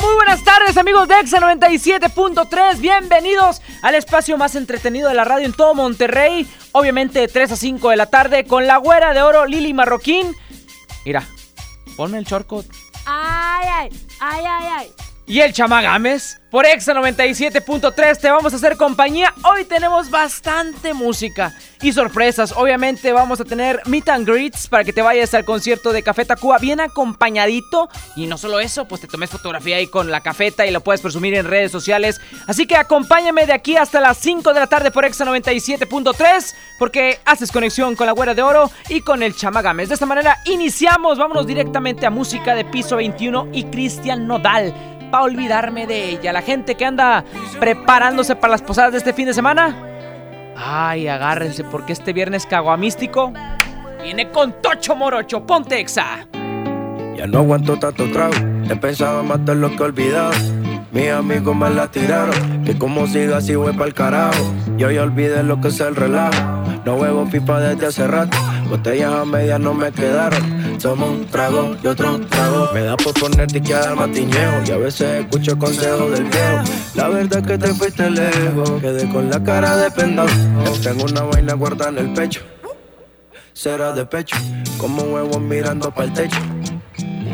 Muy buenas tardes amigos de Exa 97.3, bienvenidos al espacio más entretenido de la radio en todo Monterrey, obviamente de 3 a 5 de la tarde con la güera de oro Lili Marroquín. Mira, ponme el chorco. Ay, ay, ay, ay, ay. Y el Chamagames por Exa 97.3 te vamos a hacer compañía. Hoy tenemos bastante música y sorpresas. Obviamente vamos a tener meet and greets para que te vayas al concierto de Café Tacuba bien acompañadito. Y no solo eso, pues te tomes fotografía ahí con la cafeta y lo puedes presumir en redes sociales. Así que acompáñame de aquí hasta las 5 de la tarde por Exa 97.3 porque haces conexión con la Güera de Oro y con el Chamagames. De esta manera iniciamos. Vámonos directamente a música de piso 21 y Cristian Nodal para olvidarme de ella. La gente que anda preparándose para las posadas de este fin de semana. Ay, agárrense porque este viernes caguamístico viene con Tocho Morocho. Ponte exa. Ya no aguanto tanto trago. He pensado matar lo que he olvidado. Mis amigos me la tiraron. Que como siga así voy pa'l carajo. Yo ya olvidé lo que es el relajo. No huevo pipa desde hace rato. Botellas a medias no me quedaron. Tomo un trago y otro trago. Me da por ponerte que dar matiñeo. Y a veces escucho consejos del viejo. La verdad es que te fuiste lejos. Quedé con la cara de pendado. Tengo una vaina guardada en el pecho. Será de pecho. Como huevos mirando para el techo.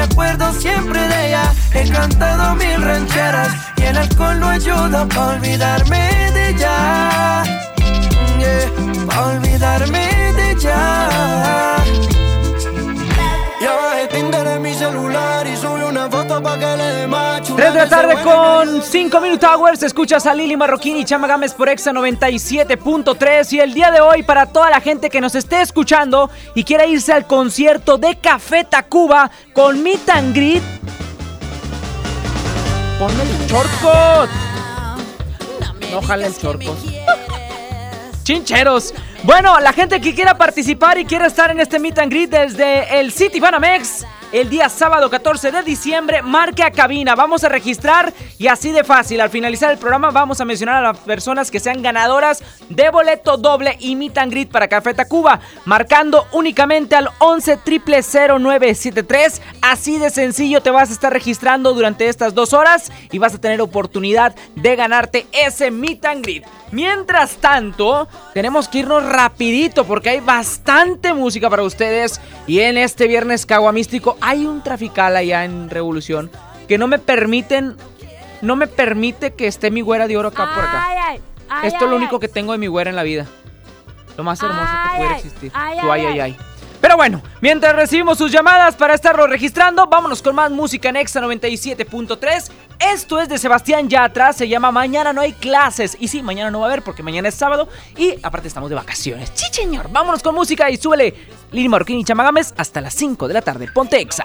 me acuerdo siempre de ella. He cantado mil rancheras y el alcohol no ayuda para olvidarme de ella. para olvidarme de ella. 3 de la tarde con 5 Minute Hours. Escuchas a Lili Marroquín y Chama Gámez por Exa 97.3. Y el día de hoy, para toda la gente que nos esté escuchando y quiera irse al concierto de Café Tacuba con Meet and Greet, ponme el chorco. No jale el chorco. Chincheros. Bueno, la gente que quiera participar y quiera estar en este meet and greet desde el City Banamex el día sábado 14 de diciembre, marque a cabina. Vamos a registrar y así de fácil. Al finalizar el programa vamos a mencionar a las personas que sean ganadoras de boleto doble y meet and greet para Café Tacuba, marcando únicamente al 11 0973. Así de sencillo te vas a estar registrando durante estas dos horas y vas a tener oportunidad de ganarte ese meet and greet. Mientras tanto, tenemos que irnos rapidito porque hay bastante música para ustedes. Y en este viernes caguamístico hay un trafical allá en Revolución que no me permiten, no me permite que esté mi güera de oro acá por acá. Ay, ay, ay, Esto es lo único que tengo de mi güera en la vida. Lo más hermoso que pudiera existir. ay, ay, ay. ay. Pero bueno, mientras recibimos sus llamadas para estarlo registrando, vámonos con más música en Exa 97.3. Esto es de Sebastián Yatra, se llama Mañana no hay clases. Y sí, mañana no va a haber porque mañana es sábado y aparte estamos de vacaciones. Sí, señor. Vámonos con música y súbele Lili Marroquín y Chamagames hasta las 5 de la tarde. Ponte Exa.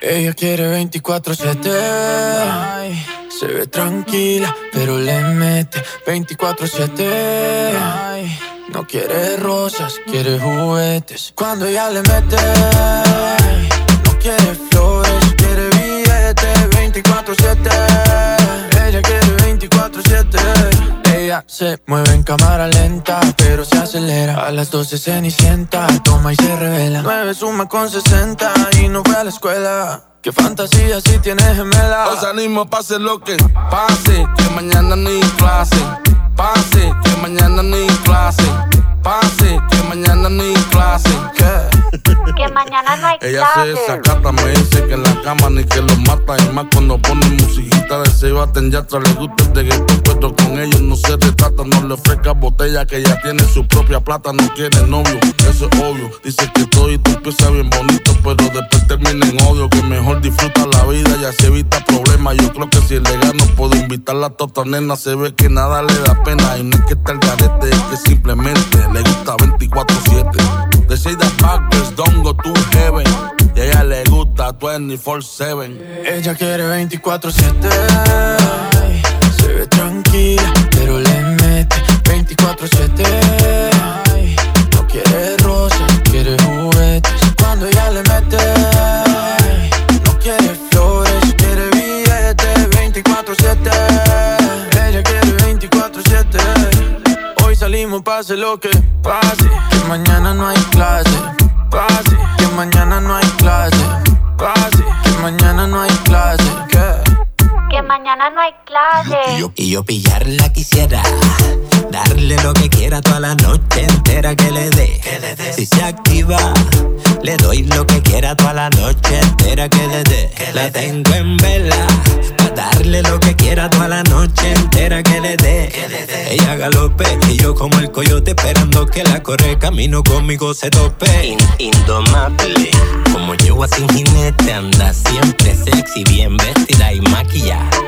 Ella quiere 24-7. Se ve tranquila, pero le mete 24-7. No quiere rosas, quiere juguetes. Cuando ella le mete, no quiere flores, quiere billetes 24-7. Ella quiere 24-7. Ella se mueve en cámara lenta, pero se acelera. A las 12 cenicienta, toma y se revela. 9 suma con 60 y no fue a la escuela. Qué fantasía si tienes gemela. Os animo, pase lo que pase, que mañana ni clase Pase, que mañana ni clase. Pase, que mañana ni clase. Que mañana no hay Ella se desacata, me dice que en la cama ni que lo mata. Y más cuando pone musiquita de se baten ya le gusta el de pero con ellos no se retrata. No le ofrezca botella que ya tiene su propia plata. No quiere novio, eso es obvio. Dice que todo y tú empieza bien bonito, pero después termina en odio. Que mejor disfruta la vida y así evita problemas. Yo creo que si es legal no puedo invitarla a tota nena. Se ve que nada le da pena. Y no es que está el garete, es que simplemente le gusta 24-7. De say that backwards don't go to heaven. Y a ella le gusta 24-7. Ella quiere 24-7. Se ve tranquila, pero le mete 24-7. No quiere rosas, quiere juguetes. Cuando ella le mete, no quiere flores, quiere billetes 24-7. Salimos, pase lo que pase. Que mañana no hay clase. Pase, que mañana no hay clase. Pase, que mañana no hay clase. ¿Qué? Que mañana no hay clase. Y yo, y yo pillarla quisiera. Darle lo que quiera toda la noche entera que le dé. Si se activa, le doy lo que quiera toda la noche entera que le dé. La tengo en vela. Pa' darle lo que quiera toda la noche entera que le dé. Ella galope y yo como el coyote esperando que la corre camino conmigo se tope. indomable. Como yegua sin jinete anda siempre sexy, bien vestida y maquillada.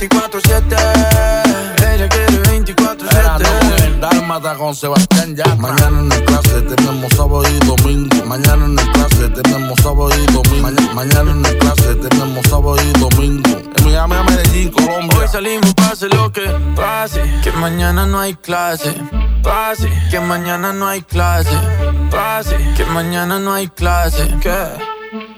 24-7. Ella quiere 24-7. Dálmata con Sebastián ya. Mañana en el clase tenemos sábado y domingo. Mañana en el clase tenemos sábado y domingo. Mañana, mañana en el clase tenemos sábado y domingo. En Miami, a Medellín, Colombia. Hoy salimos, pase lo que pase. Que mañana no hay clase. Pase. Que mañana no hay clase. Pase. Que mañana no hay clase. ¿Qué?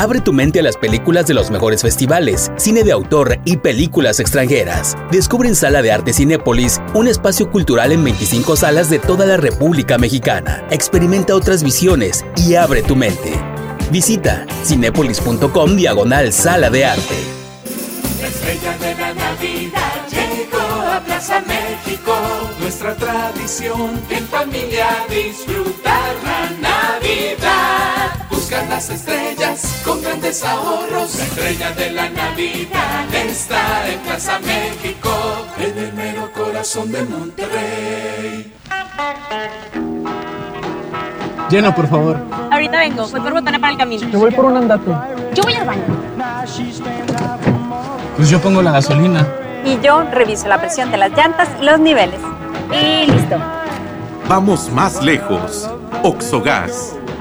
Abre tu mente a las películas de los mejores festivales, cine de autor y películas extranjeras. Descubre en Sala de Arte Cinépolis un espacio cultural en 25 salas de toda la República Mexicana. Experimenta otras visiones y abre tu mente. Visita cinépolis.com diagonal Sala de Arte. La estrella de la Navidad llegó a Plaza México. Nuestra tradición en familia disfrutar la Navidad. Buscar las estrellas con grandes ahorros. La estrella de la Navidad está en Plaza México, en el mero corazón de Monterrey. Llena, por favor. Ahorita vengo, voy por botana para el camino. Te voy por un andate. Yo voy al baño. Pues yo pongo la gasolina. Y yo reviso la presión de las llantas y los niveles. Y listo. Vamos más lejos. Oxogas.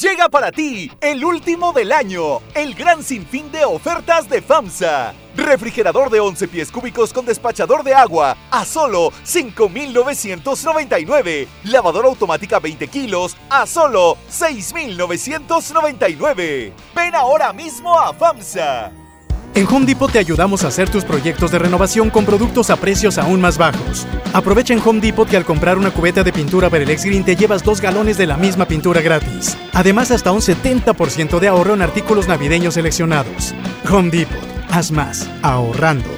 Llega para ti el último del año, el gran sinfín de ofertas de FAMSA. Refrigerador de 11 pies cúbicos con despachador de agua a solo 5,999. Lavadora automática 20 kilos a solo 6,999. Ven ahora mismo a FAMSA. En Home Depot te ayudamos a hacer tus proyectos de renovación con productos a precios aún más bajos. Aprovecha en Home Depot que al comprar una cubeta de pintura X Green te llevas dos galones de la misma pintura gratis. Además, hasta un 70% de ahorro en artículos navideños seleccionados. Home Depot, haz más, ahorrando.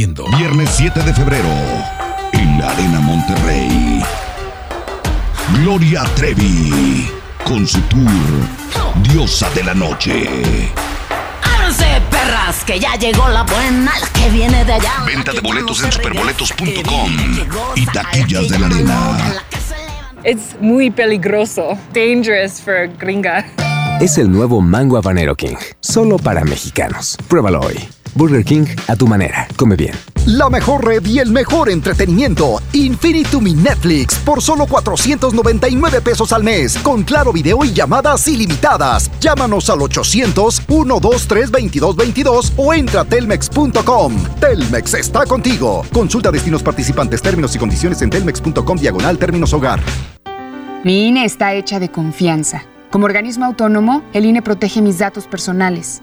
Viernes 7 de febrero, en la Arena Monterrey. Gloria Trevi, con su tour Diosa de la Noche. Ábranse, perras, que ya llegó la buena, la que viene de allá. Venta de boletos en superboletos.com y taquillas de la arena. Es muy peligroso. Dangerous for gringa. Es el nuevo Mango Habanero King, solo para mexicanos. Pruébalo hoy. Burger King a tu manera. Come bien. La mejor red y el mejor entretenimiento. Infinitum Mi Netflix por solo 499 pesos al mes. Con claro video y llamadas ilimitadas. Llámanos al 800-123-2222 o entra a telmex.com. Telmex está contigo. Consulta destinos participantes, términos y condiciones en telmex.com diagonal términos hogar. Mi INE está hecha de confianza. Como organismo autónomo, el INE protege mis datos personales.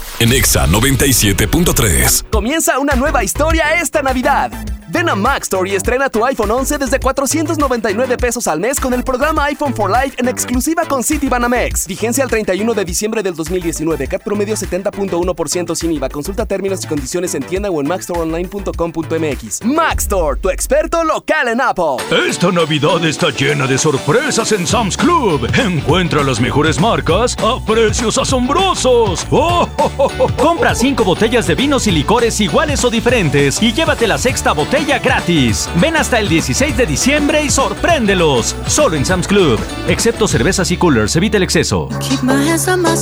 en Exa 97.3. Comienza una nueva historia esta Navidad. Ven a Mac Store y estrena tu iPhone 11 desde 499 pesos al mes con el programa iPhone for Life en exclusiva con Citibanamex. Vigencia al 31 de diciembre del 2019. CAT promedio 70.1% sin IVA. Consulta términos y condiciones en tienda o en macstoreonline.com.mx. Mac Store, tu experto local en Apple. Esta Navidad está llena de sorpresas en Sam's Club. Encuentra las mejores marcas a precios asombrosos. ¡Oh, oh, oh, oh! Compra cinco botellas de vinos y licores iguales o diferentes y llévate la sexta botella gratis. Ven hasta el 16 de diciembre y sorpréndelos. Solo en Sam's Club. Excepto cervezas y coolers, evita el exceso.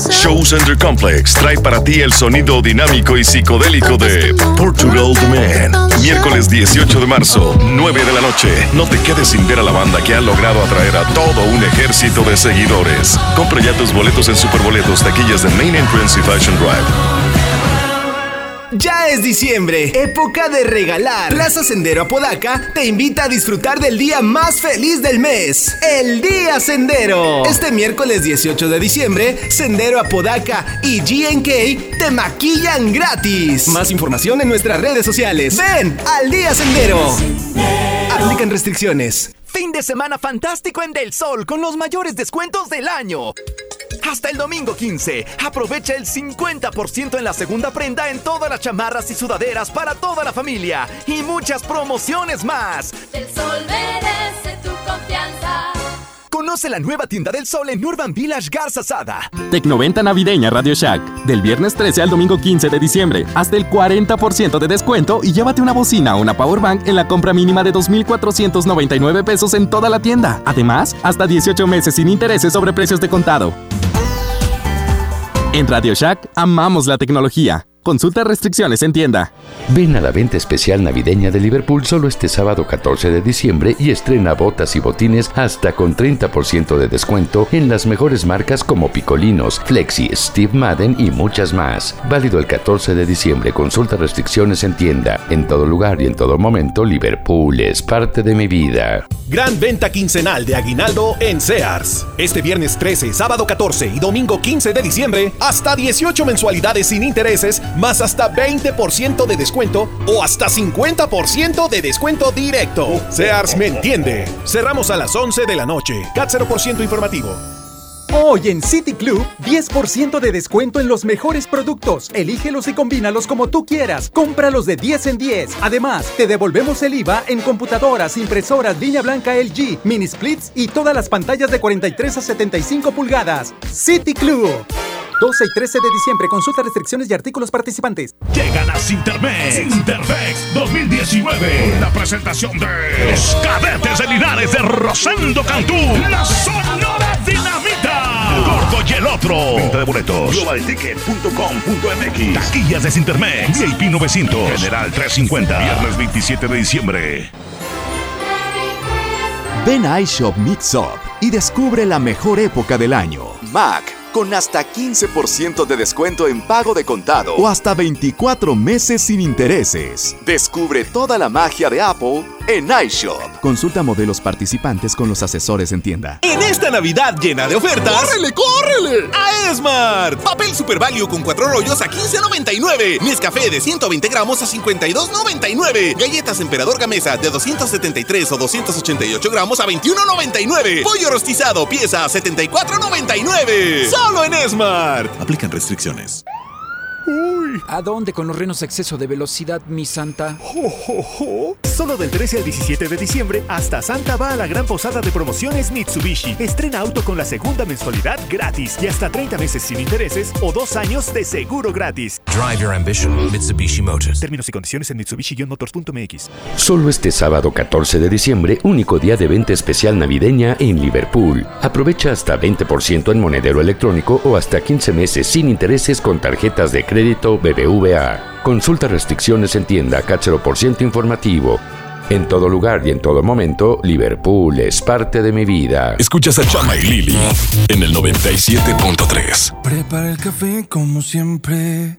Show Center Complex trae para ti el sonido dinámico y psicodélico de Portugal The Man. Miércoles 18 de marzo, 9 de la noche. No te quedes sin ver a la banda que ha logrado atraer a todo un ejército de seguidores. Compra ya tus boletos en Superboletos, taquillas de Main Entrance y Fashion Drive. Ya es diciembre, época de regalar. Plaza Sendero Apodaca te invita a disfrutar del día más feliz del mes, el Día Sendero. Este miércoles 18 de diciembre, Sendero Apodaca y GNK te maquillan gratis. Más información en nuestras redes sociales. Ven al Día Sendero. Aplican restricciones. Fin de semana fantástico en Del Sol con los mayores descuentos del año. Hasta el domingo 15, aprovecha el 50% en la segunda prenda en todas las chamarras y sudaderas para toda la familia y muchas promociones más. El. Conoce la nueva tienda del sol en Urban Village Garza Sada. Tecnoventa navideña Radio Shack. Del viernes 13 al domingo 15 de diciembre. Hasta el 40% de descuento y llévate una bocina o una powerbank en la compra mínima de 2,499 pesos en toda la tienda. Además, hasta 18 meses sin intereses sobre precios de contado. En Radio Shack amamos la tecnología. Consulta restricciones en tienda. Ven a la venta especial navideña de Liverpool solo este sábado 14 de diciembre y estrena botas y botines hasta con 30% de descuento en las mejores marcas como Picolinos, Flexi, Steve Madden y muchas más. Válido el 14 de diciembre. Consulta restricciones en tienda. En todo lugar y en todo momento, Liverpool es parte de mi vida. Gran venta quincenal de aguinaldo en Sears. Este viernes 13, sábado 14 y domingo 15 de diciembre, hasta 18 mensualidades sin intereses, más hasta 20% de descuento o hasta 50% de descuento directo. Sears me entiende. Cerramos a las 11 de la noche. CAT 0% informativo. Hoy en City Club, 10% de descuento en los mejores productos. Elígelos y combínalos como tú quieras. Cómpralos de 10 en 10. Además, te devolvemos el IVA en computadoras, impresoras, línea blanca LG, mini splits y todas las pantallas de 43 a 75 pulgadas. City Club. 12 y 13 de diciembre. Consulta restricciones y artículos participantes. Llegan a Cintermex. Cintermex 2019. La presentación de los cadetes de Linares de Rosendo Cantú. La Sonora Dinamita. Gordo y el otro. Venta de boletos. Globalticket.com.mx. Taquillas de Cintermex. VIP 900. General 350. Viernes 27 de diciembre. Ven a iShop Mix Up y descubre la mejor época del año. Mac con hasta 15% de descuento en pago de contado o hasta 24 meses sin intereses. Descubre toda la magia de Apple en iShop. Consulta modelos participantes con los asesores en tienda. En esta Navidad llena de ofertas. ¡Córrele, córrele! A Esmart. Papel Super Value con cuatro rollos a 15.99. Nescafé de 120 gramos a 52.99. Galletas Emperador Gamesa de 273 o 288 gramos a 21.99. Pollo rostizado pieza a 74.99. Solo en Smart. Aplican restricciones. Uy. ¿A dónde con los renos exceso de velocidad, mi santa? Solo del 13 al 17 de diciembre, hasta Santa va a la gran posada de promociones Mitsubishi. Estrena auto con la segunda mensualidad gratis y hasta 30 meses sin intereses o dos años de seguro gratis. Drive your ambition, Mitsubishi Motors. Términos y condiciones en mitsubishi-motors.mx. Solo este sábado 14 de diciembre, único día de venta especial navideña en Liverpool. Aprovecha hasta 20% en monedero electrónico o hasta 15 meses sin intereses con tarjetas de crédito BBVA. Consulta restricciones en tienda CAT 0% informativo. En todo lugar y en todo momento, Liverpool es parte de mi vida. Escuchas a Chama y Lili en el 97.3. Prepara el café como siempre,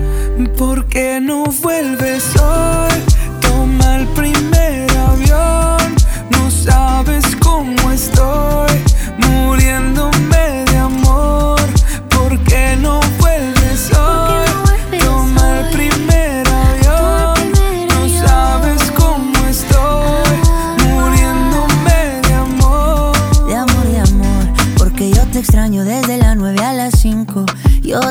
¿Por qué no vuelves hoy? Toma el primer avión. No sabes cómo estoy, muriéndome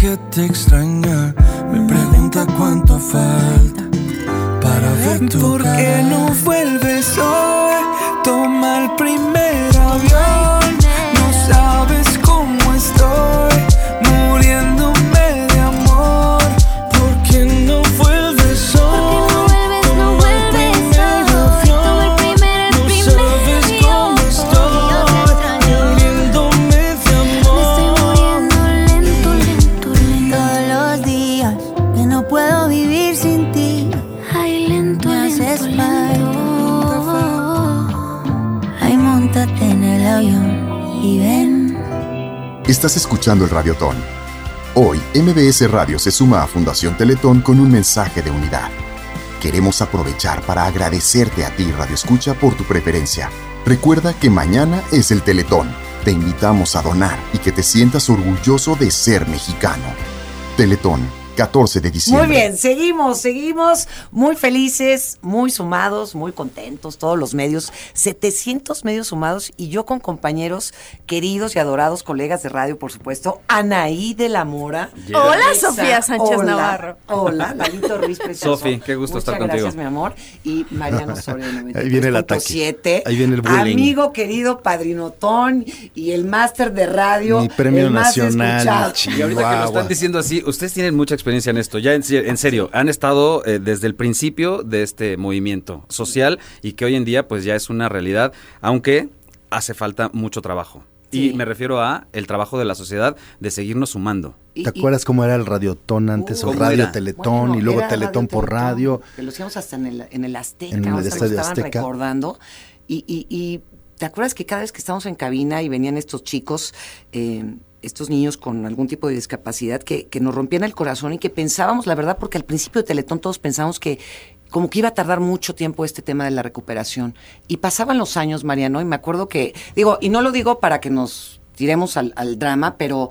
que te extraña. Me pregunta cuánto falta para ver tu ¿Por qué no vuelves Estás escuchando el Radiotón. Hoy, MBS Radio se suma a Fundación Teletón con un mensaje de unidad. Queremos aprovechar para agradecerte a ti, Radio Escucha, por tu preferencia. Recuerda que mañana es el Teletón. Te invitamos a donar y que te sientas orgulloso de ser mexicano. Teletón, 14 de diciembre. Muy bien, seguimos, seguimos muy felices, muy sumados, muy contentos, todos los medios, 700 medios sumados y yo con compañeros queridos y adorados, colegas de radio, por supuesto, Anaí de la Mora. Hola, Sofía Sánchez hola, Navarro. Hola, Lalito Ruiz, precioso. Sofi, qué gusto Muchas estar contigo. gracias, mi amor. Y Mariano Soria, Ahí viene el ataque. 93.7. Ahí viene el bullying. Amigo querido Padrinotón y el máster de radio. Mi premio el más nacional. escuchado. Y ahorita que lo están diciendo así, ustedes tienen mucha experiencia en esto. Ya en, se- en serio, han estado eh, desde el principio de este movimiento social y que hoy en día pues ya es una realidad, aunque hace falta mucho trabajo. Y me refiero a el trabajo de la sociedad de seguirnos sumando. ¿Te acuerdas cómo era el radiotón antes? o ¿Cómo radio era? Teletón Bueno, y luego Teletón Radio por radio. Que lo hacíamos hasta en el, en el Azteca, En el o sea, lo Estadio estaban Azteca. recordando. Y, y, y ¿te acuerdas que cada vez que estábamos en cabina y venían estos chicos, eh, estos niños con algún tipo de discapacidad, que, que nos rompían el corazón y que pensábamos, la verdad, porque al principio de Teletón todos pensábamos que como que iba a tardar mucho tiempo este tema de la recuperación. Y pasaban los años, Mariano, y me acuerdo que, digo, y no lo digo para que nos tiremos al, al drama, pero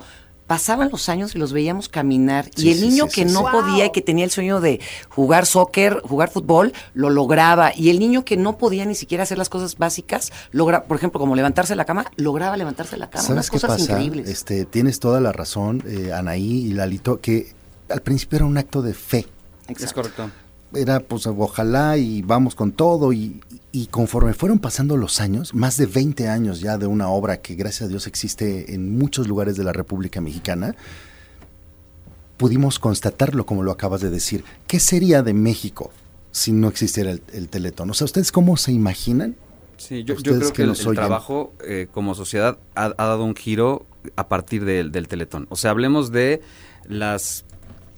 pasaban los años y los veíamos caminar. Sí, y el sí, niño sí, que sí, no sí. podía y que tenía el sueño de jugar soccer, jugar fútbol, lo lograba. Y el niño que no podía ni siquiera hacer las cosas básicas, logra, por ejemplo, como levantarse de la cama, lograba levantarse de la cama. Unas ¿Sabes qué cosas pasa? increíbles. Este, tienes toda la razón, eh, Anaí y Lalito, que al principio era un acto de fe. Es correcto. Era pues ojalá y vamos con todo y, y conforme fueron pasando los años, más de 20 años ya de una obra que gracias a Dios existe en muchos lugares de la República Mexicana, pudimos constatarlo como lo acabas de decir. ¿Qué sería de México si no existiera el, el Teletón? O sea, ¿ustedes cómo se imaginan? Sí, yo, yo creo que que el, trabajo eh, como sociedad ha, ha dado un giro a partir del Teletón. O sea, hablemos de las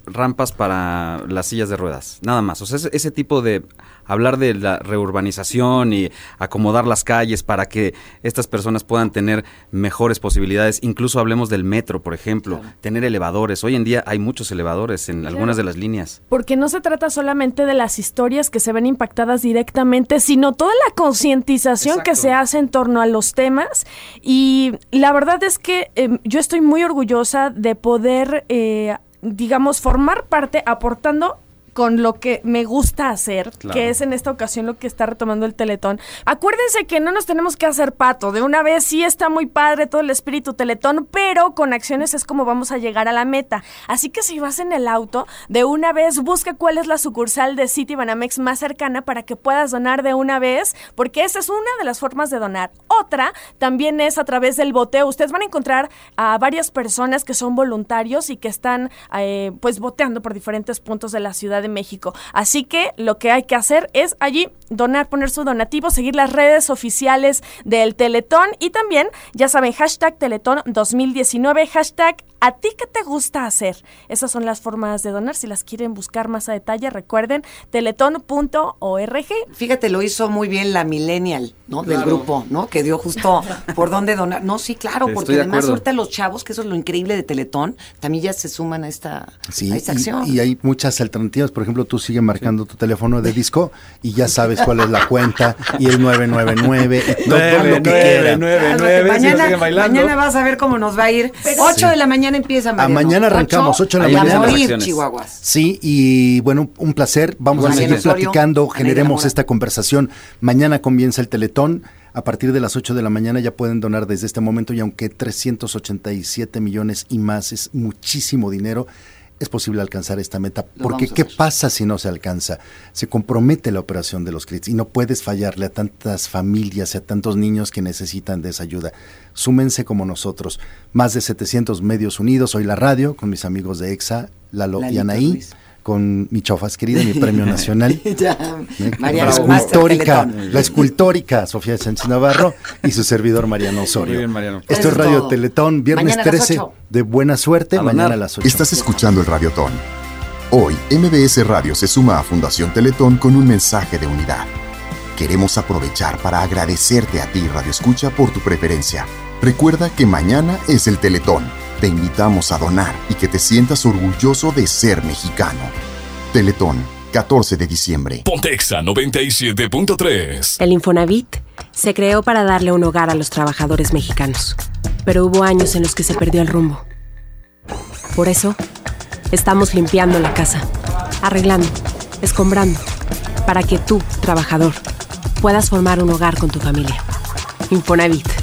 rampas para las sillas de ruedas, nada más. O sea, ese, ese tipo de hablar de la reurbanización y acomodar las calles para que estas personas puedan tener mejores posibilidades. Incluso hablemos del metro, por ejemplo, tener elevadores. Hoy en día hay muchos elevadores en algunas de las líneas. Porque no se trata solamente de las historias que se ven impactadas directamente, sino toda la concientización que se hace en torno a los temas. Y la verdad es que eh, yo estoy muy orgullosa de poder, eh, digamos, formar parte aportando con lo que me gusta hacer, Claro. que es en esta ocasión lo que está retomando el Teletón. Acuérdense que no nos tenemos que hacer pato. De una vez sí está muy padre todo el espíritu Teletón, pero con acciones es como vamos a llegar a la meta. Así que si vas en el auto, de una vez busca cuál es la sucursal de City Banamex más cercana para que puedas donar de una vez, porque esa es una de las formas de donar. Otra también es a través del boteo. Ustedes van a encontrar a varias personas que son voluntarios y que están eh, pues boteando por diferentes puntos de la Ciudad de México. Así que lo que hay que hacer es allí donar, poner su donativo, seguir las redes oficiales del Teletón y también, ya saben, hashtag Teletón 2019, hashtag a ti qué te gusta hacer. Esas son las formas de donar. Si las quieren buscar más a detalle, recuerden teletón.org. Fíjate, lo hizo muy bien la millennial, ¿no? Del grupo, ¿no? Que dio justo por dónde donar. No, sí, claro, Estoy porque de además ahorita los chavos, que eso es lo increíble de Teletón, también ya se suman a esta, Sí, a esta y- acción. y, hay muchas alternativas. Por ejemplo, tú sigues marcando tu teléfono de disco y ya sabes cuál es la cuenta y el 999 y todo Nueve, lo que si mañana, vas a ver cómo nos va a ir. 8 de la mañana empieza, A mañana arrancamos, 8 de la mañana. morir, Chihuahuas. Sí, y bueno, un placer. Vamos a seguir platicando, generemos esta conversación. Mañana comienza el Teletón. A partir de las 8 de la mañana ya pueden donar desde este momento y aunque 387 millones y más es muchísimo dinero, es posible alcanzar esta meta. Lo Porque ¿qué pasa si no se alcanza? Se compromete la operación de los CRITs y no puedes fallarle a tantas familias y a tantos niños que necesitan de esa ayuda. Súmense como nosotros. Más de 700 medios unidos. Hoy la radio con mis amigos de EXA, Lalo y Anaí. Ruiz. Con mi chofas querida, mi premio nacional. ya, ¿eh? Mariano, escultórica, la escultórica Sofía Sánchez Navarro y su servidor Mariano Osorio. Muy bien, Mariano. Esto es Radio todo. Teletón, viernes Mañana a las 13 ocho. de buena suerte, A mañana a las 8. Estás escuchando el Radiotón. Hoy, MBS Radio se suma a Fundación Teletón con un mensaje de unidad. Queremos aprovechar para agradecerte a ti, Radio Escucha, por tu preferencia. Recuerda que mañana es el Teletón. Te invitamos a donar y que te sientas orgulloso de ser mexicano. Teletón, 14 de diciembre. Pontexa 97.3. El Infonavit se creó para darle un hogar a los trabajadores mexicanos, pero hubo años en los que se perdió el rumbo. Por eso, estamos limpiando la casa, arreglando, escombrando, para que tú, trabajador, puedas formar un hogar con tu familia. Infonavit,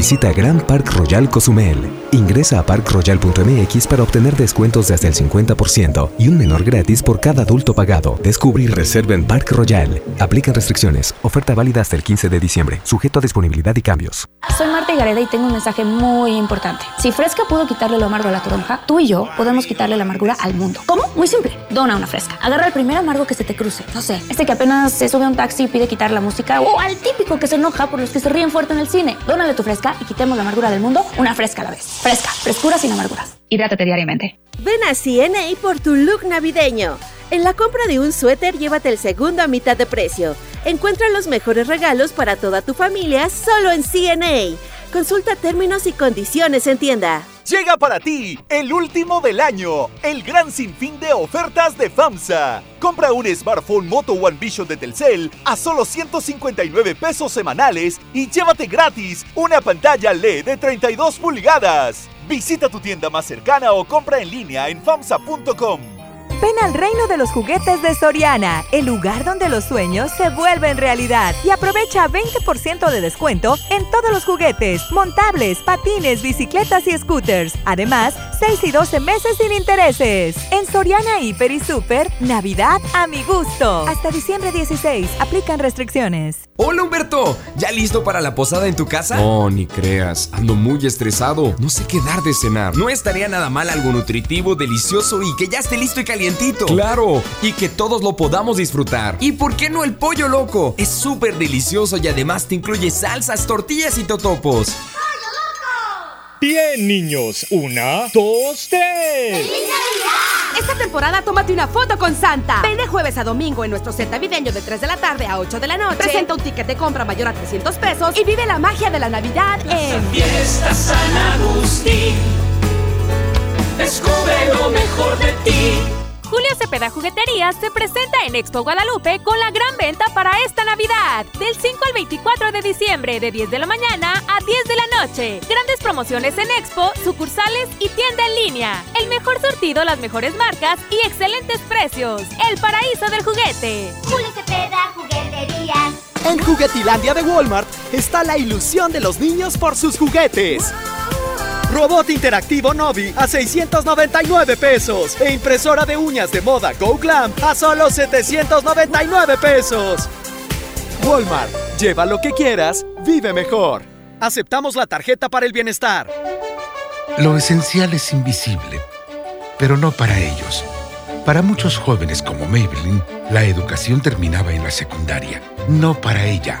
Visita Grand Park Royal Cozumel. Ingresa a parkroyal.mx para obtener descuentos de hasta el 50% y un menor gratis por cada adulto pagado. Descubre y reserva en Park Royal. Aplican restricciones. Oferta válida hasta el 15 de diciembre. Sujeto a disponibilidad y cambios. Soy Marta Gareda y tengo un mensaje muy importante. Si Fresca pudo quitarle lo amargo a la toronja, tú y yo podemos quitarle la amargura al mundo. ¿Cómo? Muy simple. Dona una Fresca. Agarra el primer amargo que se te cruce. No sé, este que apenas se sube a un taxi y pide quitar la música o al típico que se enoja por los que se ríen fuerte en el cine. Dónale tu Fresca y quitemos la amargura del mundo una Fresca a la vez. Fresca. Frescura sin amarguras. Hidrátate diariamente. Ven a CNA por tu look navideño. En la compra de un suéter, llévate el segundo a mitad de precio. Encuentra los mejores regalos para toda tu familia solo en CNA. Consulta términos y condiciones en tienda. Llega para ti el último del año, el gran sinfín de ofertas de FAMSA. Compra un smartphone Moto One Vision de Telcel a solo 159 pesos semanales y llévate gratis una pantalla LED de 32 pulgadas. Visita tu tienda más cercana o compra en línea en FAMSA.com. Ven al reino de los juguetes de Soriana, el lugar donde los sueños se vuelven realidad. Y aprovecha 20% de descuento en todos los juguetes, montables, patines, bicicletas y scooters. Además, 6 y 12 meses sin intereses. En Soriana Hiper y Super, Navidad a mi gusto. Hasta diciembre 16, aplican restricciones. Hola Humberto, ¿ya listo para la posada en tu casa? No, ni creas, ando muy estresado. No sé qué dar de cenar. No estaría nada mal algo nutritivo, delicioso y que ya esté listo y calientito. Claro, y que todos lo podamos disfrutar. ¿Y por qué no el pollo loco? Es súper delicioso y además te incluye salsas, tortillas y totopos. Bien, niños. Una, dos, tres. Esta temporada tómate una foto con Santa. Ven de jueves a domingo en nuestro set navideño de 3 de la tarde a 8 de la noche. Presenta un ticket de compra mayor a 300 pesos y vive la magia de la Navidad en Fiesta San Agustín. Descubre lo mejor de ti. Julio Cepeda Jugueterías se presenta en Expo Guadalupe con la gran venta para esta Navidad. Del 5 al 24 de diciembre, de 10 de la mañana a 10 de la noche. Grandes promociones en Expo, sucursales y tienda en línea. El mejor surtido, las mejores marcas y excelentes precios. El paraíso del juguete. Julio Cepeda Jugueterías. En Juguetilandia de Walmart está la ilusión de los niños por sus juguetes. Robot interactivo Novi a 699 pesos. E impresora de uñas de moda Go Glam a solo 799 pesos. Walmart, lleva lo que quieras, vive mejor. Aceptamos la tarjeta para el bienestar. Lo esencial es invisible, pero no para ellos. Para muchos jóvenes como Maybelline, la educación terminaba en la secundaria. No para ella.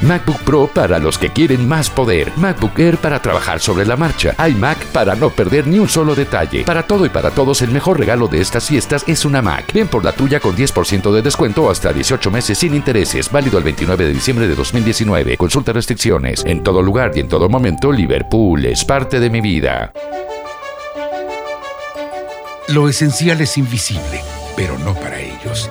MacBook Pro para los que quieren más poder. MacBook Air para trabajar sobre la marcha. iMac para no perder ni un solo detalle. Para todo y para todos, el mejor regalo de estas fiestas es una Mac. Ven por la tuya con 10% de descuento hasta 18 meses sin intereses. Válido el 29 de diciembre de 2019. Consulta restricciones. En todo lugar y en todo momento, Liverpool es parte de mi vida. Lo esencial es invisible, pero no para ellos.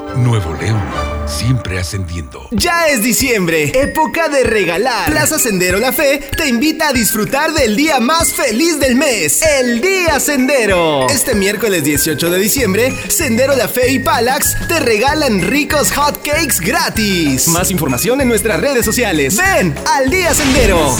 Nuevo León, siempre ascendiendo. Ya es diciembre, época de regalar. Plaza Sendero La Fe te invita a disfrutar del día más feliz del mes, el Día Sendero. Este miércoles 18 de diciembre, Sendero La Fe y Palax te regalan ricos hot cakes gratis. Más información en nuestras redes sociales. Ven al Día Sendero.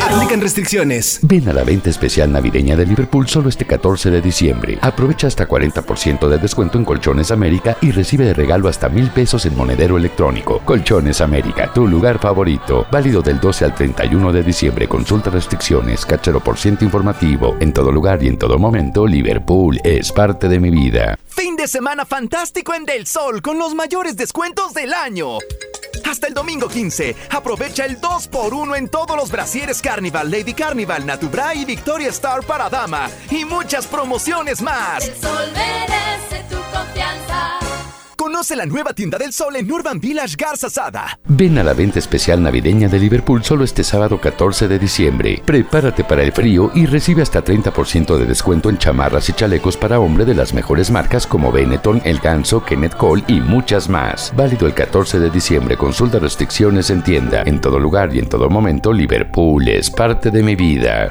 Aplican restricciones. Ven a la venta especial navideña de Liverpool solo este 14 de diciembre. Aprovecha hasta 40% de descuento en Colchones América y recibe de regalo hasta mil pesos en monedero electrónico. Colchones América, tu lugar favorito. Válido del 12 al 31 de diciembre. Consulta restricciones, cáchalo por ciento informativo. En todo lugar y en todo momento, Liverpool es parte de mi vida. Fin de semana fantástico en Del Sol con los mayores descuentos del año. Hasta el domingo 15, aprovecha el 2x1 en todos los brasieres Carnival, Lady Carnival, Natubra y Victoria Star para dama. Y muchas promociones más. El sol merece tu confianza. Conoce la nueva tienda del sol en Urban Village Garza Sada. Ven a la venta especial navideña de Liverpool solo este sábado 14 de diciembre. Prepárate para el frío y recibe hasta 30% de descuento en chamarras y chalecos para hombre de las mejores marcas como Benetton, El Ganso, Kenneth Cole y muchas más. Válido el 14 de diciembre. Consulta restricciones en tienda. En todo lugar y en todo momento, Liverpool es parte de mi vida.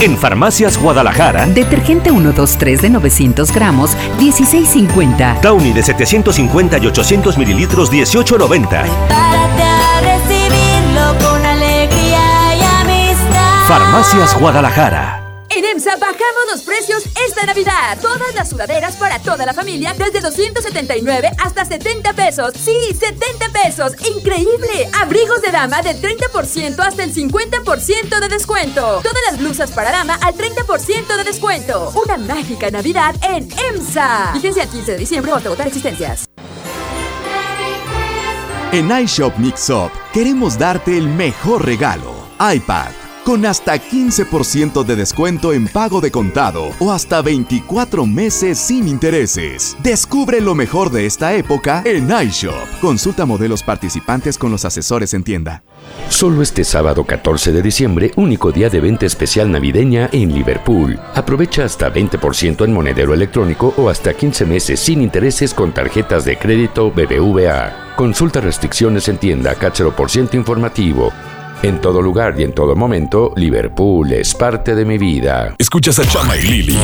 En Farmacias Guadalajara, Detergente 123 de 900 gramos, 16.50. Downy de 750 y 800 mililitros, 18.90. Párate a recibirlo con alegría y amistad. Farmacias Guadalajara. En EMSA bajamos los precios esta Navidad. Todas las sudaderas para toda la familia desde 279 hasta 70 pesos. Sí, 70 pesos. Increíble. Abrigos de dama del 30% hasta el 50% de descuento. Todas las blusas para dama al 30% de descuento. Una mágica Navidad en EMSA. Vigencia el 15 de diciembre o hasta agotar existencias. En iShop Mix-Up queremos darte el mejor regalo. iPad. Con hasta 15% de descuento en pago de contado o hasta 24 meses sin intereses. Descubre lo mejor de esta época en iShop. Consulta modelos participantes con los asesores en tienda. Solo este sábado 14 de diciembre, único día de venta especial navideña en Liverpool. Aprovecha hasta 20% en monedero electrónico o hasta 15 meses sin intereses con tarjetas de crédito BBVA. Consulta restricciones en tienda, cáchalo por ciento informativo. En todo lugar y en todo momento, Liverpool es parte de mi vida. Escuchas a Chama y Lili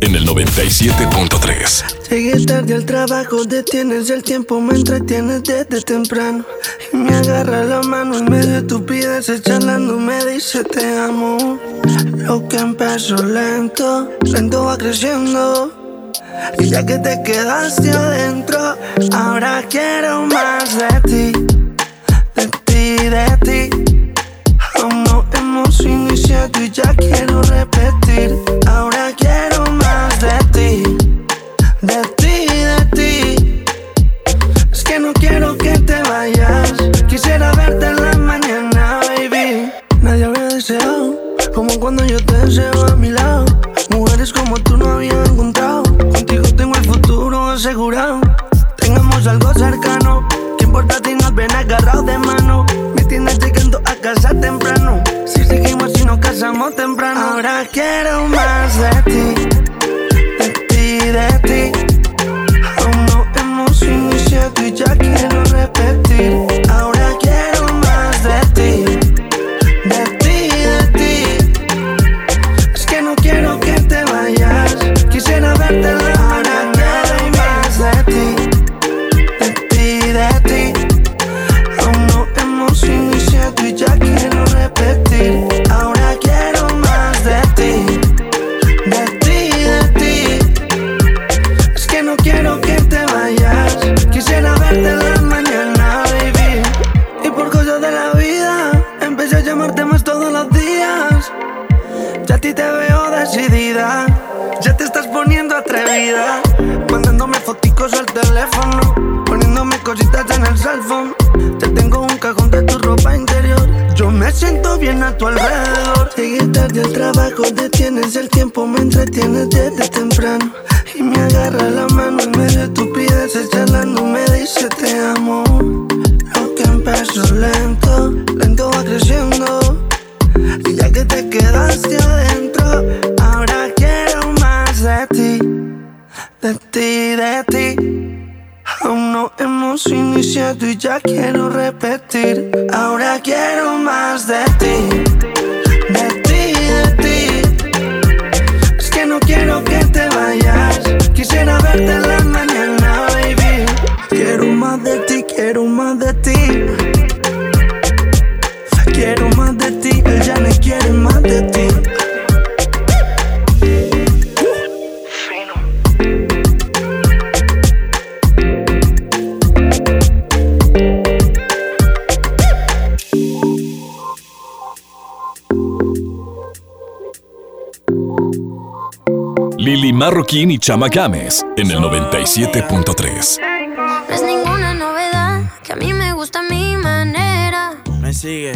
en el 97.3. Llegué tarde al trabajo, detienes el tiempo, me entretienes desde temprano. Y me agarra la mano en medio de estupideces, charlando, me dice te amo. Lo que empezó lento, lento va creciendo. Y ya que te quedaste adentro, ahora quiero más de ti, de ti, de ti. Hemos iniciado y ya quiero repetir. Ahora quiero más de ti, de ti, de ti. Es que no quiero que te vayas. Quisiera verte en la mañana, baby. Nadie había deseado como cuando yo te deseo a mi lado. Mujeres como tú no había encontrado. Contigo tengo el futuro asegurado. Tengamos algo cercano. ¿Qué importa si nos ven agarrados de mano? Me tienes llegando a casa temprano. Si seguimos y nos casamos temprano. Ahora quiero más de ti. De ti, de ti. Aún no hemos iniciado y ya quiero repetir. Marroquín y Chama Games en el 97.3. No es ninguna novedad que a mí me gusta mi manera. Me sigue.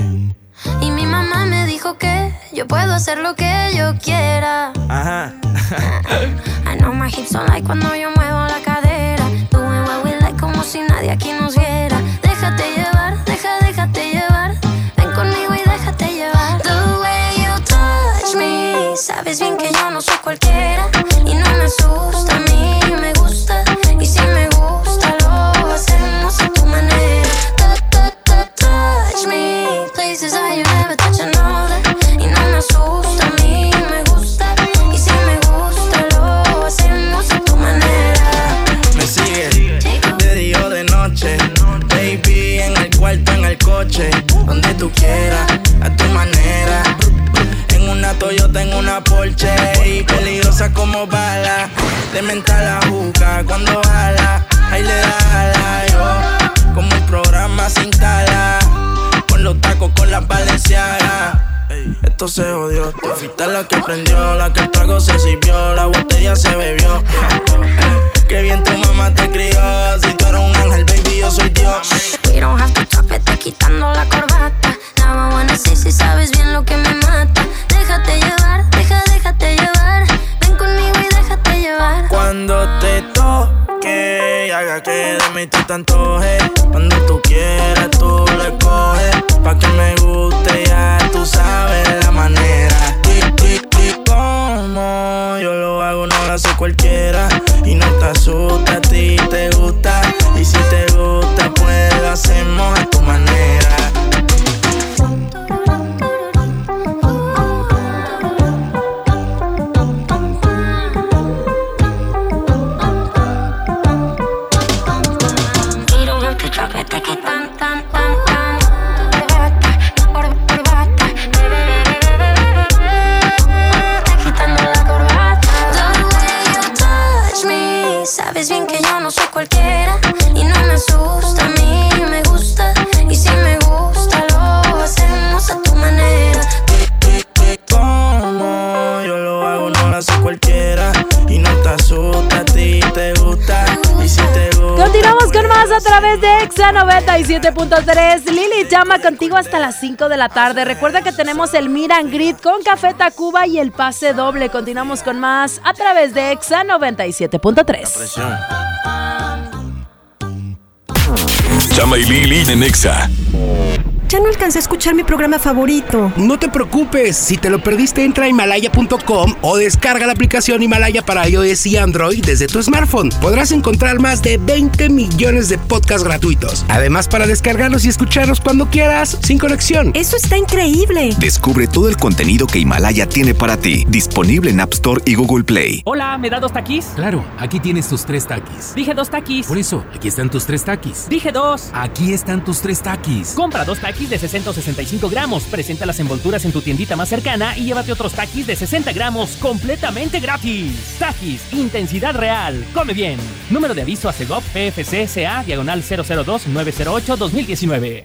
Y mi mamá me dijo que yo puedo hacer lo que yo quiera. Ajá. I know my hips don't like cuando yo muevo la cadera. Doing what we like como si nadie aquí nos viera. Déjate llevar, deja, déjate llevar. Ven conmigo y déjate llevar. The way you touch me. Sabes bien que yo no se jodió. Tú fuiste la que prendió, la que el trago se sirvió, la botella se bebió. Eh, Qué bien tu mamá te crió. Si tú eres un ángel, baby, yo soy Dios. We don't have to talk, vete quitando la corbata. Now I wanna see si sabes bien lo que me mata. Déjate llevar, deja, déjate llevar. Ven conmigo y déjate llevar. Cuando te toque, haga que de mí tú te antojes. Hago, no lo cualquiera. Y no te asusta, a ti te gusta. Y si te gusta, pues lo hacemos a tu manera. Exa 97.3. Lili llama contigo hasta las 5 de la tarde. Recuerda que tenemos el Miran Grid con Café Tacuba y el pase doble. Continuamos con más a través de Exa 97.3. Chama y Lili en Nexa. Ya no alcancé a escuchar mi programa favorito. No te preocupes, si te lo perdiste entra a himalaya.com o descarga la aplicación Himalaya para iOS y Android desde tu smartphone. Podrás encontrar más de 20 millones de podcasts gratuitos. Además para descargarlos y escucharlos cuando quieras, sin conexión. Eso está increíble. Descubre todo el contenido que Himalaya tiene para ti, disponible en App Store y Google Play. Hola, ¿me da dos taquis? Claro, aquí tienes tus tres taquis. Dije dos taquis. Por eso, aquí están tus tres taquis. Dije dos. Aquí están tus tres taquis. Compra dos taquis de 60 o 65 gramos. Presenta las envolturas en tu tiendita más cercana y llévate otros taquis de 60 gramos completamente gratis. Taquis, intensidad real. Come bien. Número de aviso a CEGOP PFC CA diagonal 002-908-2019.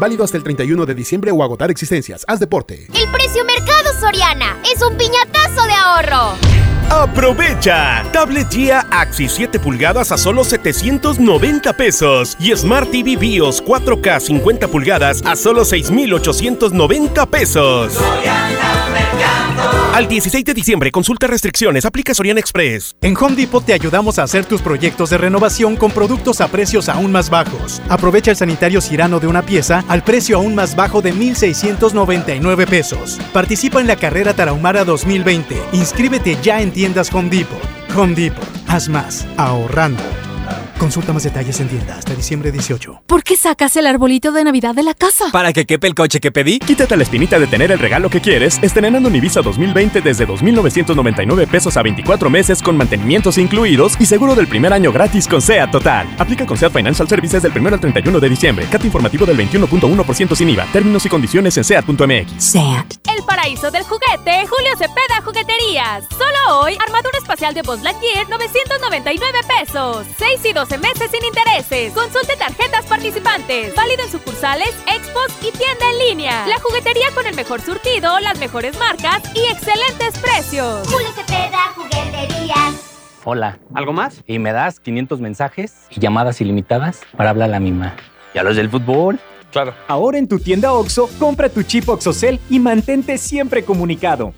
Válido hasta el 31 de diciembre o agotar existencias. Haz deporte. El precio mercado Soriana es un piñatazo de ahorro. ¡Aprovecha! Tablet GIA Axis 7 pulgadas a solo 790 pesos y Smart TV BIOS 4K 50 pulgadas a solo 6,890 pesos. Al 16 de diciembre, consulta restricciones, aplica Soriana Express. En Home Depot te ayudamos a hacer tus proyectos de renovación con productos a precios aún más bajos. Aprovecha el sanitario Cirano de una pieza al precio aún más bajo de 1,699 pesos. Participa en la carrera Tarahumara 2020. Inscríbete ya en tiendas Home Depot. Home Depot. Haz más. Ahorrando. Consulta más detalles en tienda hasta diciembre 18. ¿Por qué sacas el arbolito de Navidad de la casa? Para que quepe el coche que pedí. Quítate la espinita de tener el regalo que quieres estrenando un Ibiza 2020 desde 2.999 pesos a 24 meses con mantenimientos incluidos y seguro del primer año gratis con SEAT Total. Aplica con SEAT Financial Services del 1 al 31 de diciembre. Cat informativo del 21.1% sin IVA. Términos y condiciones en SEAT.mx. SEAT. El paraíso del juguete, Julio Cepeda Jugueterías. Solo hoy, armadura espacial de Buzz Lightyear, 999 pesos. 6 y 12 meses sin intereses. Consulte tarjetas participantes. Válido en sucursales, expos y tienda en línea. La juguetería con el mejor surtido, las mejores marcas y excelentes precios. Julio Cepeda Jugueterías. Hola. ¿Algo más? Y me das 500 mensajes y llamadas ilimitadas para hablar a la misma. ¿Y a los del fútbol? Claro. Ahora en tu tienda OXO, compra tu chip OXOCEL y mantente siempre comunicado.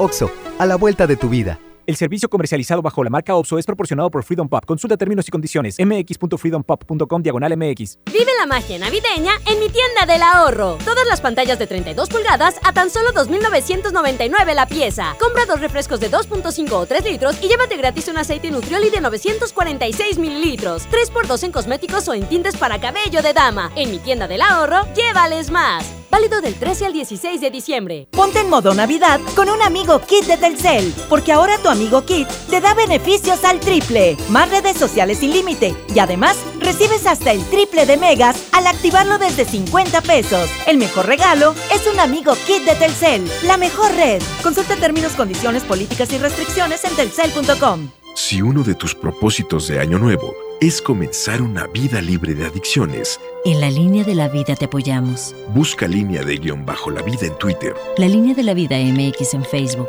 OXO, a la vuelta de tu vida. El servicio comercializado bajo la marca OPSO es proporcionado por Freedom Pop. Consulta términos y condiciones. mx.freedompop.com diagonal mx. Vive la magia navideña en mi tienda del ahorro. Todas las pantallas de 32 pulgadas a tan solo 2.999 la pieza. Compra dos refrescos de 2.5 o 3 litros y llévate gratis un aceite Nutrioli de 946 mililitros. 3x2 en cosméticos o en tintes para cabello de dama. En mi tienda del ahorro, llévales más. Válido del 13 al 16 de diciembre. Ponte en modo Navidad con un amigo Kit de Telcel, porque ahora tu amigo Kit te da beneficios al triple, más redes sociales sin límite y además recibes hasta el triple de megas al activarlo desde 50 pesos. El mejor regalo es un amigo Kit de Telcel, la mejor red. Consulta términos, condiciones, políticas y restricciones en telcel.com. Si uno de tus propósitos de año nuevo es comenzar una vida libre de adicciones, en la línea de la vida te apoyamos. Busca línea de guion bajo la vida en Twitter. La línea de la vida MX en Facebook.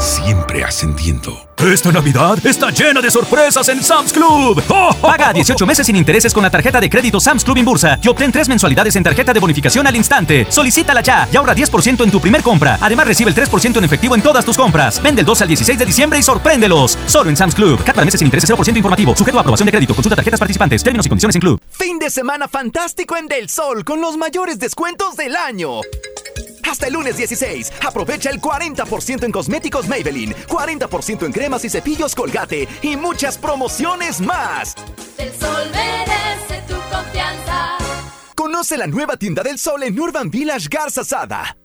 Siempre ascendiendo. Esta Navidad está llena de sorpresas en Sam's Club. ¡Oh! Paga 18 meses sin intereses con la tarjeta de crédito Sam's Club Inbursa y obtén 3 mensualidades en tarjeta de bonificación al instante. Solicítala ya y ahorra 10% en tu primer compra. Además recibe el 3% en efectivo en todas tus compras. Vende el 12 al 16 de diciembre y sorpréndelos. Solo en Sam's Club. Cat para meses sin intereses 0% informativo. Sujeto a aprobación de crédito. Consulta tarjetas participantes. Términos y condiciones en Club. Fin de semana fantástico en Del Sol con los mayores descuentos del año. Hasta el lunes 16, aprovecha el 40% en cosméticos Maybelline, 40% en cremas y cepillos Colgate y muchas promociones más. El sol merece tu confianza. Conoce la nueva tienda del sol en Urban Village Garza Sada.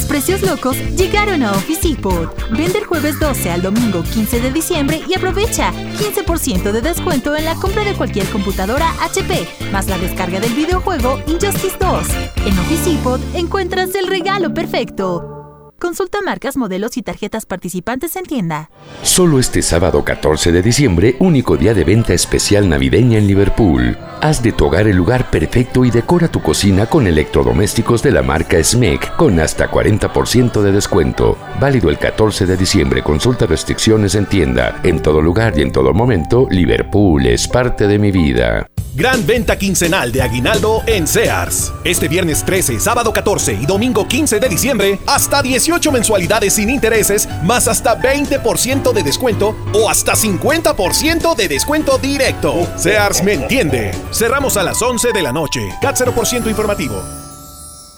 Los precios locos llegaron a Office Depot. Vende el jueves 12 al domingo 15 de diciembre y aprovecha 15% de descuento en la compra de cualquier computadora HP, más la descarga del videojuego Injustice 2. En Office Depot encuentras el regalo perfecto. Consulta marcas, modelos y tarjetas participantes en tienda. Solo este sábado 14 de diciembre, único día de venta especial navideña en Liverpool. Haz de tu hogar el lugar perfecto y decora tu cocina con electrodomésticos de la marca SMEC con hasta 40% de descuento. Válido el 14 de diciembre. Consulta restricciones en tienda. En todo lugar y en todo momento, Liverpool es parte de mi vida. Gran venta quincenal de aguinaldo en Sears. Este viernes 13, sábado 14 y domingo 15 de diciembre, hasta 18 mensualidades sin intereses, más hasta 20% de descuento o hasta 50% de descuento directo. Sears me entiende. Cerramos a las 11 de la noche. CAT 0% informativo.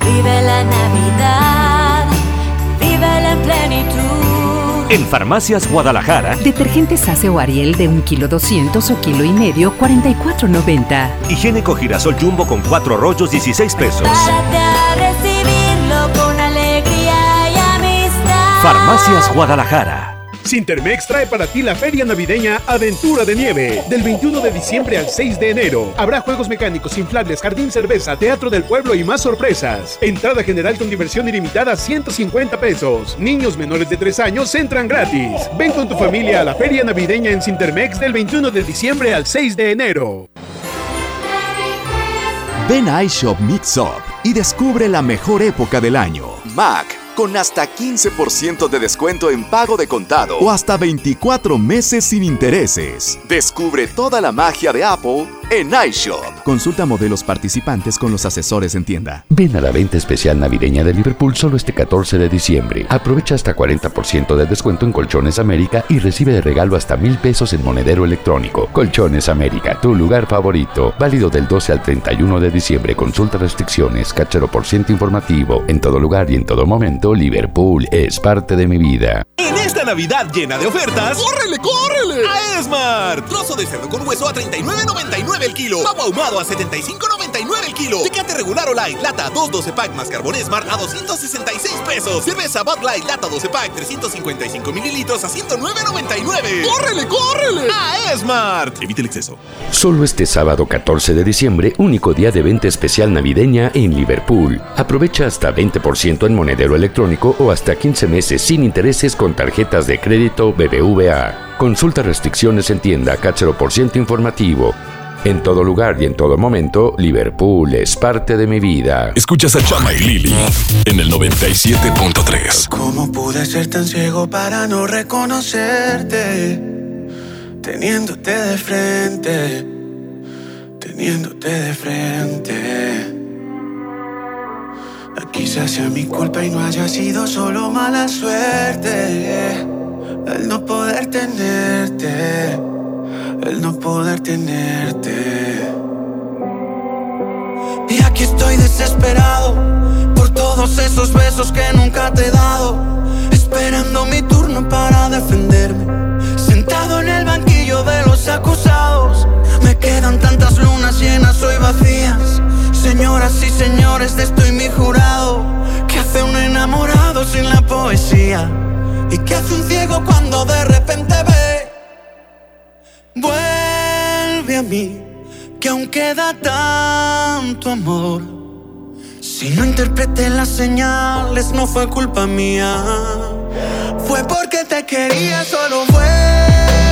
Vive la Navidad, vive la plenitud. En Farmacias Guadalajara, Detergentes Ace o Ariel de 1 kilo 200 o kilo y medio, 44.90. higiénico girasol jumbo con 4 rollos, 16 pesos. Párate a recibirlo con alegría y amistad. Farmacias Guadalajara. Sintermex trae para ti la feria navideña Aventura de Nieve. Del 21 de diciembre al 6 de enero. Habrá juegos mecánicos, inflables, jardín cerveza, teatro del pueblo y más sorpresas. Entrada general con diversión ilimitada 150 pesos. Niños menores de 3 años entran gratis. Ven con tu familia a la feria navideña en Sintermex del 21 de diciembre al 6 de enero. Ven a iShop Mix Up y descubre la mejor época del año. Mac, con hasta 15% de descuento en pago de contado o hasta 24 meses sin intereses. Descubre toda la magia de Apple en iShop. Consulta modelos participantes con los asesores en tienda. Ven a la venta especial navideña de Liverpool solo este 14 de diciembre. Aprovecha hasta 40% de descuento en Colchones América y recibe de regalo hasta mil pesos en monedero electrónico. Colchones América, tu lugar favorito. Válido del 12 al 31 de diciembre. Consulta restricciones, cachero por ciento informativo. En todo lugar y en todo momento, Liverpool es parte de mi vida. En esta Navidad llena de ofertas, ¡Córrele, córrele! a Esmart. Trozo de cerdo con hueso a 39.99 el kilo. Pavo ahumado a 75.99 el kilo. Tecate regular o light, lata 2 12 pack más carbón Smart a 266 pesos. Cerveza Bud Light, lata 12 pack 355 mililitros a 109.99. ¡Córrele, córrele! A Esmart. Evite el exceso. Solo este sábado 14 de diciembre, único día de venta especial navideña en Liverpool. Aprovecha hasta 20% en monedero electrónico o hasta 15 meses sin intereses con tarjetas de crédito BBVA. Consulta restricciones en tienda por ciento informativo. En todo lugar y en todo momento, Liverpool es parte de mi vida. Escuchas a Chama y Lili en el 97.3. ¿Cómo pude ser tan ciego para no reconocerte? Teniéndote de frente, teniéndote de frente. Quizás sea mi culpa y no haya sido solo mala suerte. El no poder tenerte, el no poder tenerte. Y aquí estoy desesperado por todos esos besos que nunca te he dado. Esperando mi turno para defenderme. Sentado en el banquillo de los acusados. Me quedan tantas lunas llenas hoy vacías. Señoras y señores, de estoy mi jurado. ¿Qué hace un enamorado sin la poesía? ¿Y qué hace un ciego cuando de repente ve? Vuelve a mí, que aún queda tanto amor. Si no interpreté las señales, no fue culpa mía. Fue porque te quería, solo vuelve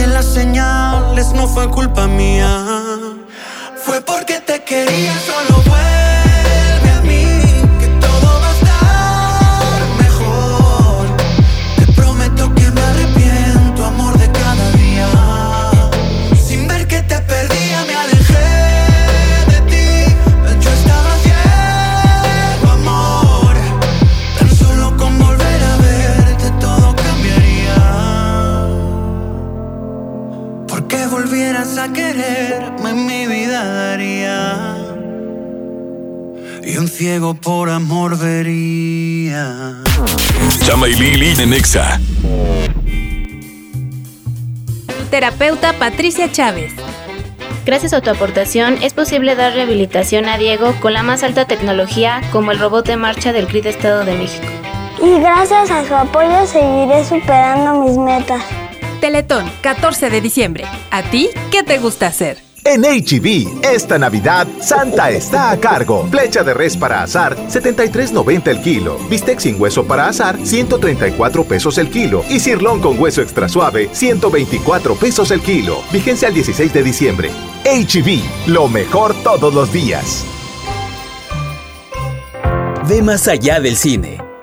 interpreté las señales no fue culpa mía. Fue porque te quería solo Y un ciego por amor vería. Chama y Lili en Nexa. Terapeuta Patricia Chávez. Gracias a tu aportación es posible dar rehabilitación a Diego con la más alta tecnología como el robot de marcha del CRID Estado de México. Y gracias a su apoyo seguiré superando mis metas. Teletón, 14 de diciembre. ¿A ti qué te gusta hacer? En HB, esta Navidad, Santa está a cargo. Flecha de res para asar, 73.90 el kilo. Bistec sin hueso para asar, 134 pesos el kilo. Y cirlón con hueso extra suave, 124 pesos el kilo. Vigencia al 16 de diciembre. HB, lo mejor todos los días. Ve más allá del cine.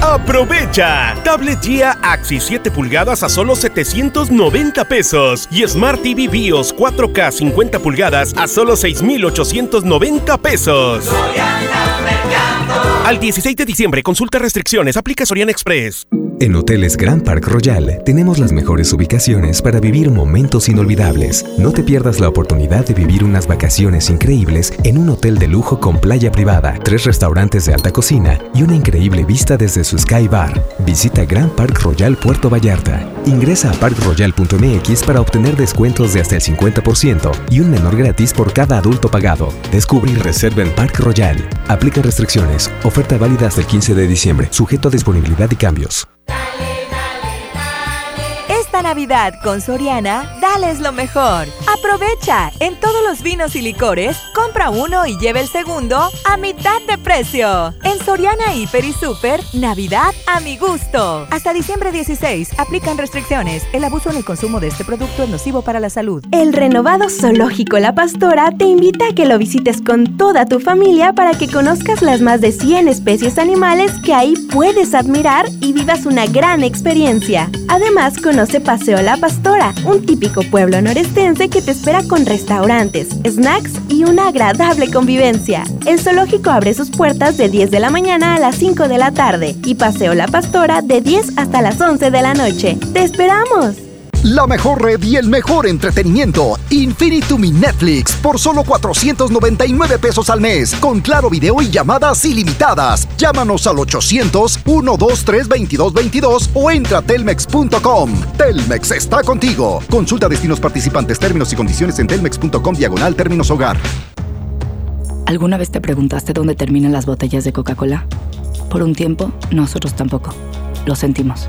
Aprovecha. Tablet Gia Axi 7 pulgadas a solo 790 pesos y Smart TV BIOS 4K 50 pulgadas a solo 6890 pesos. Al 16 de diciembre, consulta restricciones, aplica Soriana Express. En Hoteles Grand Park Royal tenemos las mejores ubicaciones para vivir momentos inolvidables. No te pierdas la oportunidad de vivir unas vacaciones increíbles en un hotel de lujo con playa privada, tres restaurantes de alta cocina y una increíble vista desde su Sky Bar. Visita Grand Park Royal Puerto Vallarta. Ingresa a parkroyal.mx para obtener descuentos de hasta el 50% y un menor gratis por cada adulto pagado. Descubre y reserva en Park Royal. Aplica restricciones. Oferta válida hasta el 15 de diciembre. Sujeto a disponibilidad y cambios. Esta Navidad con Soriana, dales lo mejor. Aprovecha en todos los vinos y licores, compra uno y lleve el segundo a mitad de precio. En Soriana Hiper y Super, Navidad a mi gusto. Hasta diciembre 16, aplican restricciones. El abuso en el consumo de este producto es nocivo para la salud. El renovado Zoológico La Pastora te invita a que lo visites con toda tu familia para que conozcas las más de 100 especies animales que ahí puedes admirar y vivas una gran experiencia. Además, conoce Paseo La Pastora, un típico pueblo norestense que te espera con restaurantes, snacks y una agradable convivencia. El zoológico abre sus puertas de 10 de la mañana a las 5 de la tarde y Paseo La Pastora de 10 hasta las 11 de la noche. ¡Te esperamos! La mejor red y el mejor entretenimiento. Infinitum Netflix por solo 499 pesos al mes. Con claro video y llamadas ilimitadas. Llámanos al 800-123-2222 o entra a telmex.com. Telmex está contigo. Consulta destinos participantes, términos y condiciones en telmex.com diagonal términos hogar. ¿Alguna vez te preguntaste dónde terminan las botellas de Coca-Cola? Por un tiempo, nosotros tampoco. Lo sentimos.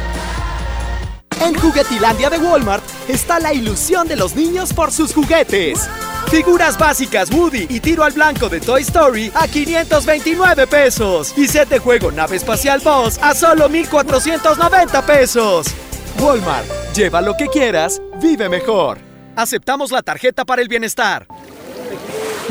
En Juguetilandia de Walmart está la ilusión de los niños por sus juguetes. Figuras básicas Woody y tiro al blanco de Toy Story a 529 pesos. Y set de juego nave espacial Boss a solo 1490 pesos. Walmart, lleva lo que quieras, vive mejor. Aceptamos la tarjeta para el bienestar.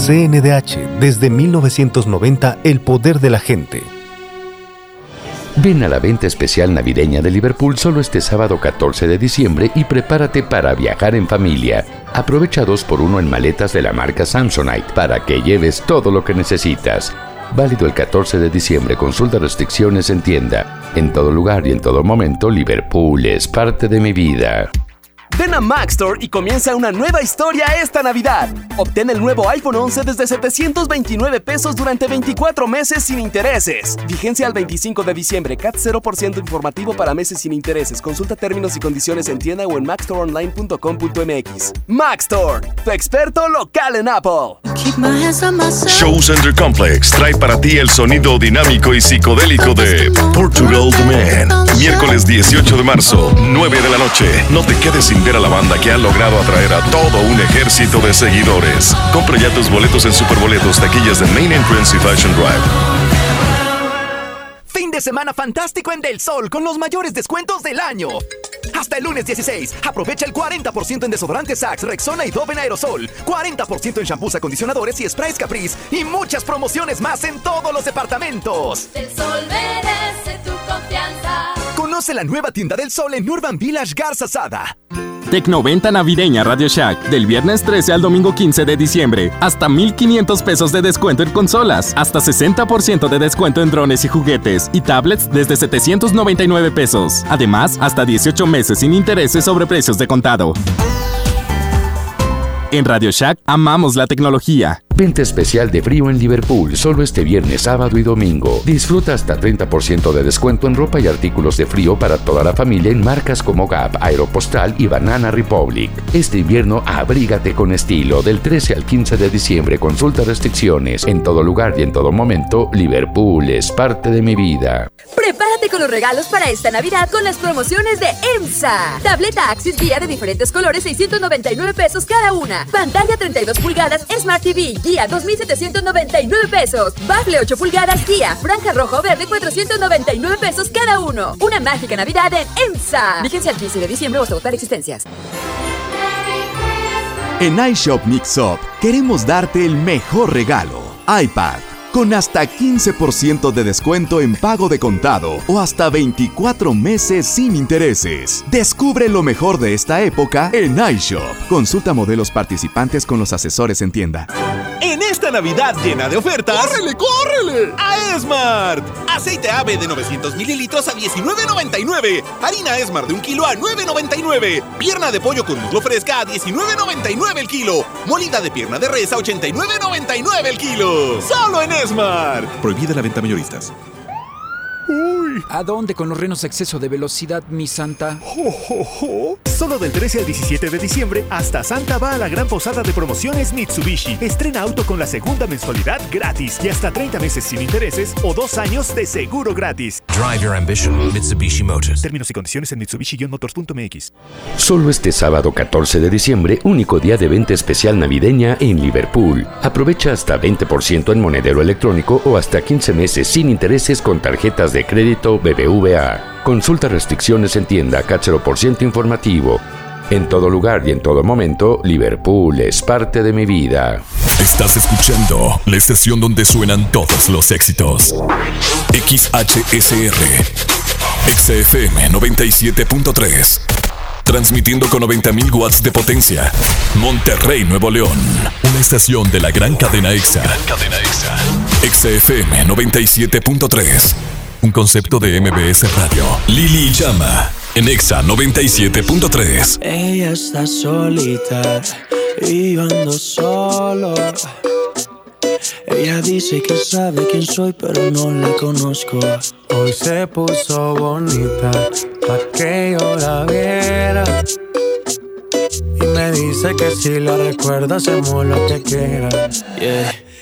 CNDH, desde 1990, el poder de la gente. Ven a la venta especial navideña de Liverpool solo este sábado 14 de diciembre y prepárate para viajar en familia. Aprovecha 2x1 en maletas de la marca Samsonite para que lleves todo lo que necesitas. Válido el 14 de diciembre. Consulta restricciones en tienda. En todo lugar y en todo momento, Liverpool es parte de mi vida. Ven a Mac Store y comienza una nueva historia esta Navidad. Obtén el nuevo iPhone 11 desde 729 pesos durante 24 meses sin intereses. Vigencia al 25 de diciembre. CAT 0% informativo para meses sin intereses. Consulta términos y condiciones en tienda o en macstoreonline.com.mx. Mac Store, tu experto local en Apple. Show Center Complex trae para ti el sonido dinámico y psicodélico de Portugal The Man. Miércoles 18 de marzo, 9 de la noche. No te quedes sin ver a la banda que ha logrado atraer a todo un ejército de seguidores. Compra ya tus boletos en Superboletos, taquillas de Main Entrance y Fashion Drive. Fin de semana fantástico en Del Sol con los mayores descuentos del año. Hasta el lunes 16, aprovecha el 40% en desodorantes Sax, Rexona y Dove en aerosol, 40% en shampoos, acondicionadores y sprays Caprice y muchas promociones más en todos los departamentos. El sol merece tu confianza. Conoce la nueva tienda del Sol en Urban Village Garza Sada. Tecnoventa navideña Radio Shack del viernes 13 al domingo 15 de diciembre. Hasta 1500 pesos de descuento en consolas, hasta 60% de descuento en drones y juguetes y tablets desde 799 pesos. Además, hasta 18 meses sin intereses sobre precios de contado. En Radio Shack amamos la tecnología. Venta especial de frío en Liverpool, solo este viernes, sábado y domingo. Disfruta hasta 30% de descuento en ropa y artículos de frío para toda la familia en marcas como Gap, Aeropostal y Banana Republic. Este invierno abrígate con estilo. Del 13 al 15 de diciembre, consulta restricciones. En todo lugar y en todo momento, Liverpool es parte de mi vida. Prepárate con los regalos para esta Navidad con las promociones de EMSA. Tableta Axis Guía de diferentes colores, 699 pesos cada una. Pantalla 32 pulgadas Smart TV Guía 2,799 pesos. Bafle 8 pulgadas Guía. Franja rojo verde 499 pesos cada uno. Una mágica Navidad en EMSA. Vigencia al 15 de diciembre o hasta agotar existencias. En iShop Mixup queremos darte el mejor regalo. iPad con hasta 15% de descuento en pago de contado o hasta 24 meses sin intereses. Descubre lo mejor de esta época en iShop. Consulta modelos participantes con los asesores en tienda. En esta Navidad llena de ofertas. ¡Córrele, córrele! A Esmart. Aceite ave de 900 mililitros a 19.99. Harina Esmart de un kilo a 9.99. Pierna de pollo con muslo fresca a 19.99 el kilo. Molida de pierna de res a 89.99 el kilo. Solo en Prohibida la venta mayoristas. Uy. ¿A dónde con los renos a exceso de velocidad, mi santa? Solo del 13 al 17 de diciembre, hasta Santa va a la gran posada de promociones Mitsubishi. Estrena auto con la segunda mensualidad gratis y hasta 30 meses sin intereses o dos años de seguro gratis. Drive your ambition, Mitsubishi Motors. Términos y condiciones en Mitsubishi-motors.mx. Solo este sábado 14 de diciembre, único día de venta especial navideña en Liverpool. Aprovecha hasta 20% en monedero electrónico o hasta 15 meses sin intereses con tarjetas de crédito BBVA. Consulta restricciones en tienda CAT 0% informativo. En todo lugar y en todo momento, Liverpool es parte de mi vida. Estás escuchando la estación donde suenan todos los éxitos. XHSR. XFM 97.3. Transmitiendo con 90.000 watts de potencia. Monterrey, Nuevo León. Una estación de la gran cadena EXA. Gran cadena EXA. XFM 97.3. Un concepto de MBS Radio. Lili Llama. En EXA 97.3. Ella está solita y yo ando solo. Ella dice que sabe quién soy, pero no la conozco. Hoy se puso bonita pa' que yo la viera. Y me dice que si la recuerdas hacemos lo que quieras. Yeah.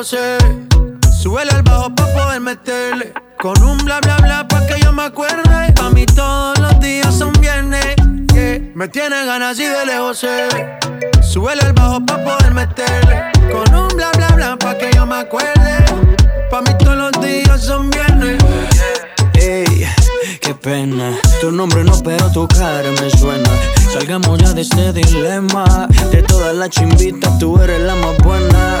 lejos sé. Súbele al bajo pa' poder meterle. Con un bla bla bla pa' que yo me acuerde. Pa' mí todos los días son viernes. Me tiene ganas y de lejos sé. Súbele al bajo pa' poder meterle. Con un bla bla bla pa' que yo me acuerde. Pa' mí todos los días son viernes. Ey, qué pena. Tu nombre no, pero tu cara me suena. Salgamos ya de este dilema. De todas las chimbitas, tú eres la más buena.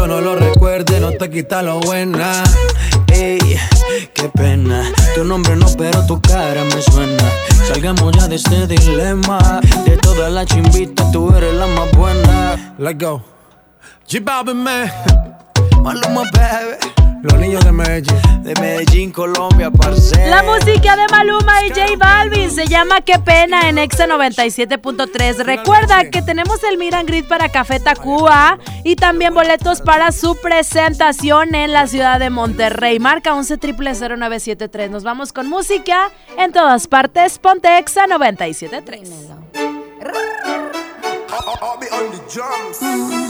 yo no lo recuerde, no te quita lo buena. Ey, qué pena. Tu nombre no, pero tu cara me suena. Salgamos ya de este dilema. De todas las chimbitas, tú eres la más buena. Let's go. G Balvin, man. Maluma. Los niños de Medellín. De Medellín, Colombia, parcero. La música de Maluma y J Balvin se llama Qué pena en Exa 97.3. Recuerda que tenemos el Miran Grid para Café Tacuba y también boletos para su presentación en la ciudad de Monterrey. Marca 11 0973. Nos vamos con música en todas partes. Ponte Exa 97.3.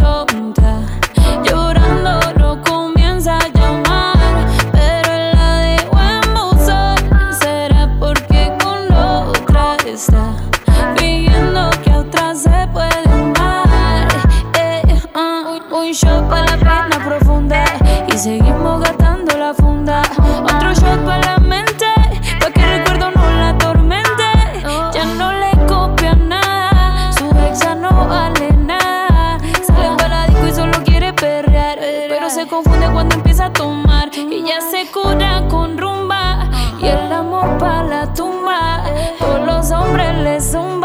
seguimos gastando la funda. Otro shot para la mente, pa' que el recuerdo no la atormente. Oh. Ya no le copia nada, su ex ya no vale nada. Sale para la disco y solo quiere perrear, pero se confunde cuando empieza a tomar. Y ya se cura con rumba, y el amor para la tumba. Por los hombres le zumba.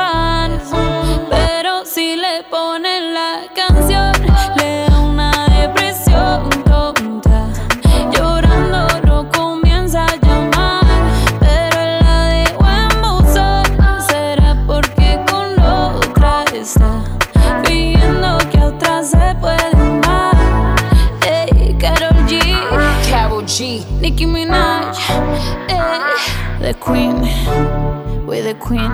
The queen, we're the queen.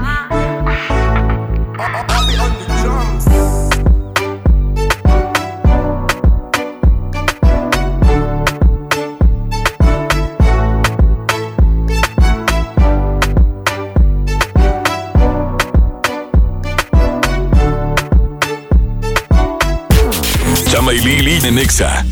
Chama.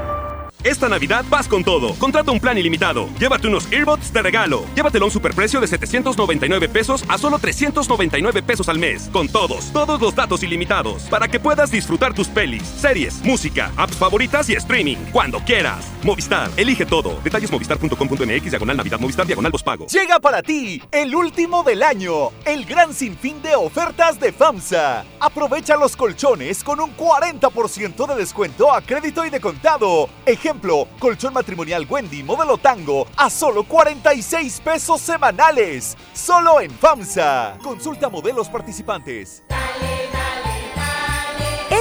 Esta Navidad vas con todo. Contrata un plan ilimitado. Llévate unos earbuds de regalo. Llévatelo a un superprecio de 799 pesos a solo 399 pesos al mes. Con todos, todos los datos ilimitados. Para que puedas disfrutar tus pelis, series, música, apps favoritas y streaming. Cuando quieras. Movistar, elige todo. Detalles movistar.com.mx, diagonal Navidad, Movistar, diagonal pago. Llega para ti el último del año. El gran sinfín de ofertas de FAMSA. Aprovecha los colchones con un 40% de descuento a crédito y de contado. Ejemplo colchón matrimonial Wendy modelo tango a solo 46 pesos semanales. Solo en FAMSA. Consulta modelos participantes.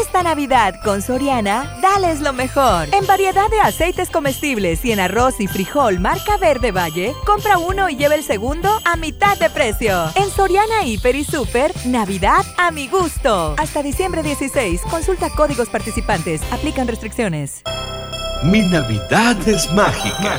Esta Navidad con Soriana, dales lo mejor. En variedad de aceites comestibles y en arroz y frijol marca Verde Valle, compra uno y lleva el segundo a mitad de precio. En Soriana Hiper y Super, Navidad a mi gusto. Hasta diciembre 16, consulta códigos participantes. Aplican restricciones. Mi Navidad es mágica.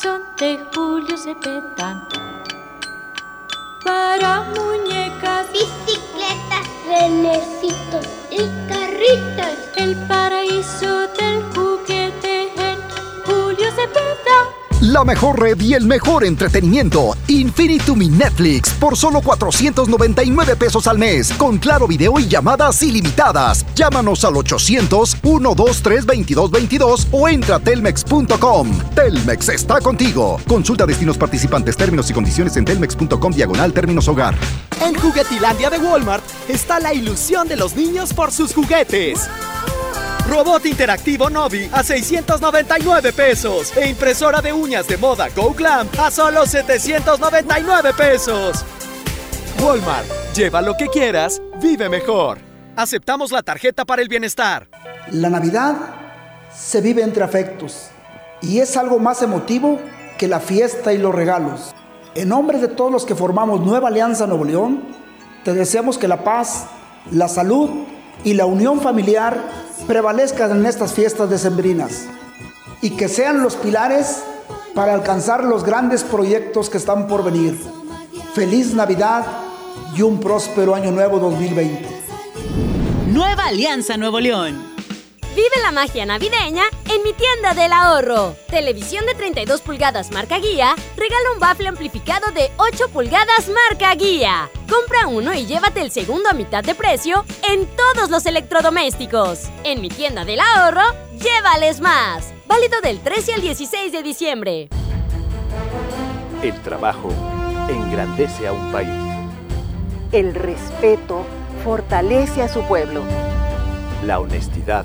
son de Julio Cepeda. Para muñecas, bicicletas, renecitos y carritas. El paraíso del juguete en Julio Cepeda. La mejor red y el mejor entretenimiento. Infinitum y Netflix por solo 499 pesos al mes. Con claro video y llamadas ilimitadas. Llámanos al 800-123-2222 o entra a telmex.com. Telmex está contigo. Consulta destinos participantes, términos y condiciones en telmex.com diagonal términos hogar. En Juguetilandia de Walmart está la ilusión de los niños por sus juguetes. Robot interactivo Novi a 699 pesos. E impresora de uñas de moda Go Glam a solo 799 pesos. Walmart, lleva lo que quieras, vive mejor. Aceptamos la tarjeta para el bienestar. La Navidad se vive entre afectos y es algo más emotivo que la fiesta y los regalos. En nombre de todos los que formamos Nueva Alianza Nuevo León, te deseamos que la paz, la salud y la unión familiar prevalezcan en estas fiestas decembrinas y que sean los pilares para alcanzar los grandes proyectos que están por venir. Feliz Navidad y un próspero año nuevo 2020. Nueva Alianza Nuevo León. Vive la magia navideña en mi tienda del ahorro. Televisión de 32 pulgadas marca guía, regala un bafle amplificado de 8 pulgadas marca guía. Compra uno y llévate el segundo a mitad de precio en todos los electrodomésticos. En mi tienda del ahorro, llévales más. Válido del 13 al 16 de diciembre. El trabajo engrandece a un país. El respeto fortalece a su pueblo. La honestidad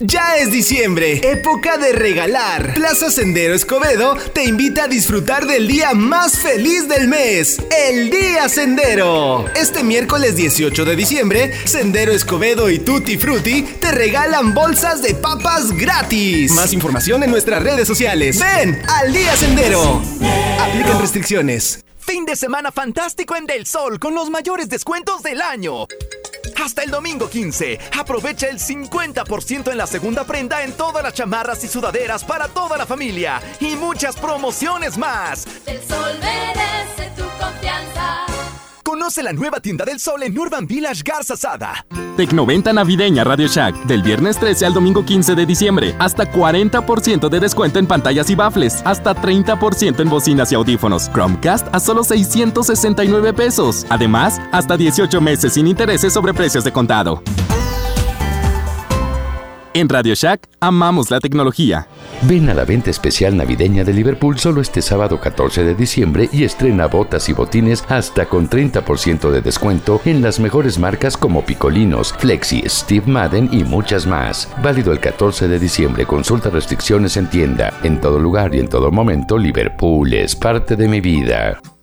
Ya es diciembre, época de regalar. Plaza Sendero Escobedo te invita a disfrutar del día más feliz del mes, el Día Sendero. Este miércoles 18 de diciembre, Sendero Escobedo y Tutti Frutti te regalan bolsas de papas gratis. Más información en nuestras redes sociales. Ven al Día Sendero. Aplican restricciones. Fin de semana fantástico en Del Sol con los mayores descuentos del año. Hasta el domingo 15, aprovecha el 50% en la segunda prenda en todas las chamarras y sudaderas para toda la familia y muchas promociones más. El sol merece tu confianza. Conoce la nueva tienda del sol en Urban Village Garza Sada. Tecnoventa navideña Radio Shack del viernes 13 al domingo 15 de diciembre. Hasta 40% de descuento en pantallas y bafles. Hasta 30% en bocinas y audífonos. Chromecast a solo 669 pesos. Además, hasta 18 meses sin intereses sobre precios de contado. En Radio Shack amamos la tecnología. Ven a la venta especial navideña de Liverpool solo este sábado 14 de diciembre y estrena botas y botines hasta con 30% de descuento en las mejores marcas como Picolinos, Flexi, Steve Madden y muchas más. Válido el 14 de diciembre. Consulta restricciones en tienda. En todo lugar y en todo momento, Liverpool es parte de mi vida.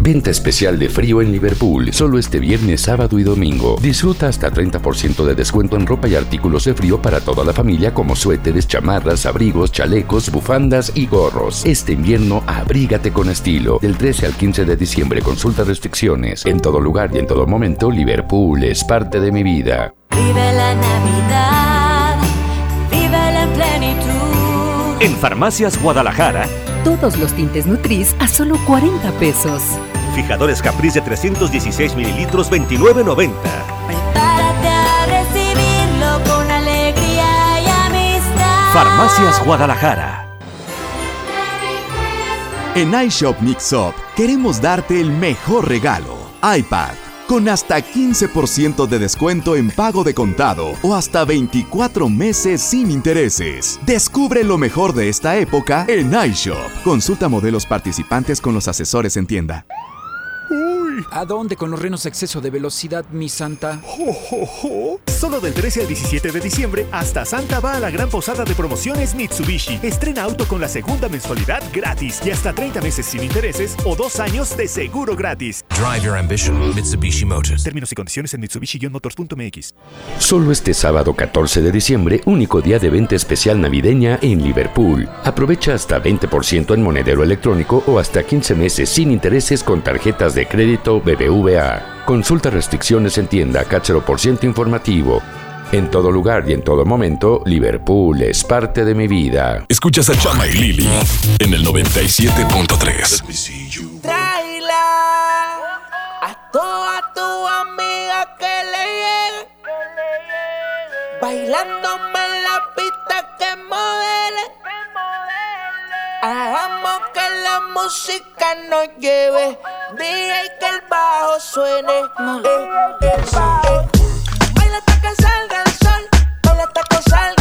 Venta especial de frío en Liverpool, solo este viernes, sábado y domingo. Disfruta hasta 30% de descuento en ropa y artículos de frío para toda la familia como suéteres, chamarras, abrigos, chalecos, bufandas y gorros. Este invierno abrígate con estilo. Del 13 al 15 de diciembre consulta restricciones. En todo lugar y en todo momento, Liverpool es parte de mi vida. Vive la Navidad, vive en plenitud. En Farmacias Guadalajara, Todos los tintes Nutris a solo 40 pesos. fijadores Caprice de 316 mililitros 29.90. Prepárate a recibirlo con alegría y amistad. Farmacias Guadalajara. En iShop Mixup queremos darte el mejor regalo. iPad. Con hasta 15% de descuento en pago de contado o hasta 24 meses sin intereses. Descubre lo mejor de esta época en iShop. Consulta modelos participantes con los asesores en tienda. ¿A dónde con los renos exceso de velocidad, mi santa? Solo del 13 al 17 de diciembre, hasta Santa va a la gran posada de promociones Mitsubishi. Estrena auto con la segunda mensualidad gratis y hasta 30 meses sin intereses o dos años de seguro gratis. Drive your ambition, Mitsubishi Motors. Términos y condiciones en Mitsubishi-motors.mx. Solo este sábado 14 de diciembre, único día de venta especial navideña en Liverpool. Aprovecha hasta 20% en monedero electrónico o hasta 15 meses sin intereses con tarjetas de crédito BBVA. Consulta restricciones en tienda Cachero por ciento informativo. En todo lugar y en todo momento, Liverpool es parte de mi vida. Escuchas a Chama y Lili en el 97.3. Tráela a toda tu amiga que le llegue. Bailándome en la pista que modele. Hagamos que la música nos lleve. DJ que el bajo suene. Eh, eh. Baila hasta que salga el sol. Baila hasta que salga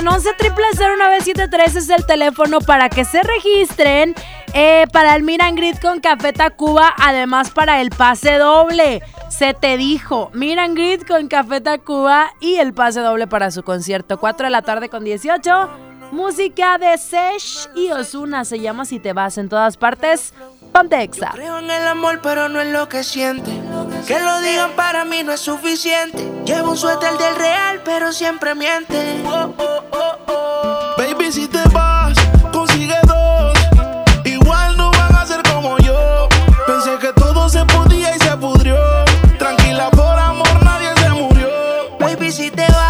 Oigan, 11 triple 0973 es el teléfono para que se registren eh, para el Miran Grid con Café Tacuba, además para el pase doble. Se te dijo, Miran Grid con Café Tacuba y el pase doble para su concierto. 4 de la tarde con 18. Música de Sesh y Osuna se llama Si te vas en todas partes. Ponte Exa. Creo en el amor, pero no en lo que siente. Que lo digan para mí no es suficiente. Llevo un suéter del real, pero siempre miente. Oh, oh, oh, oh. Baby, si te vas, consigue dos. Igual no van a ser como yo. Pensé que todo se podía y se pudrió. Tranquila, por amor nadie se murió. Baby, si te vas,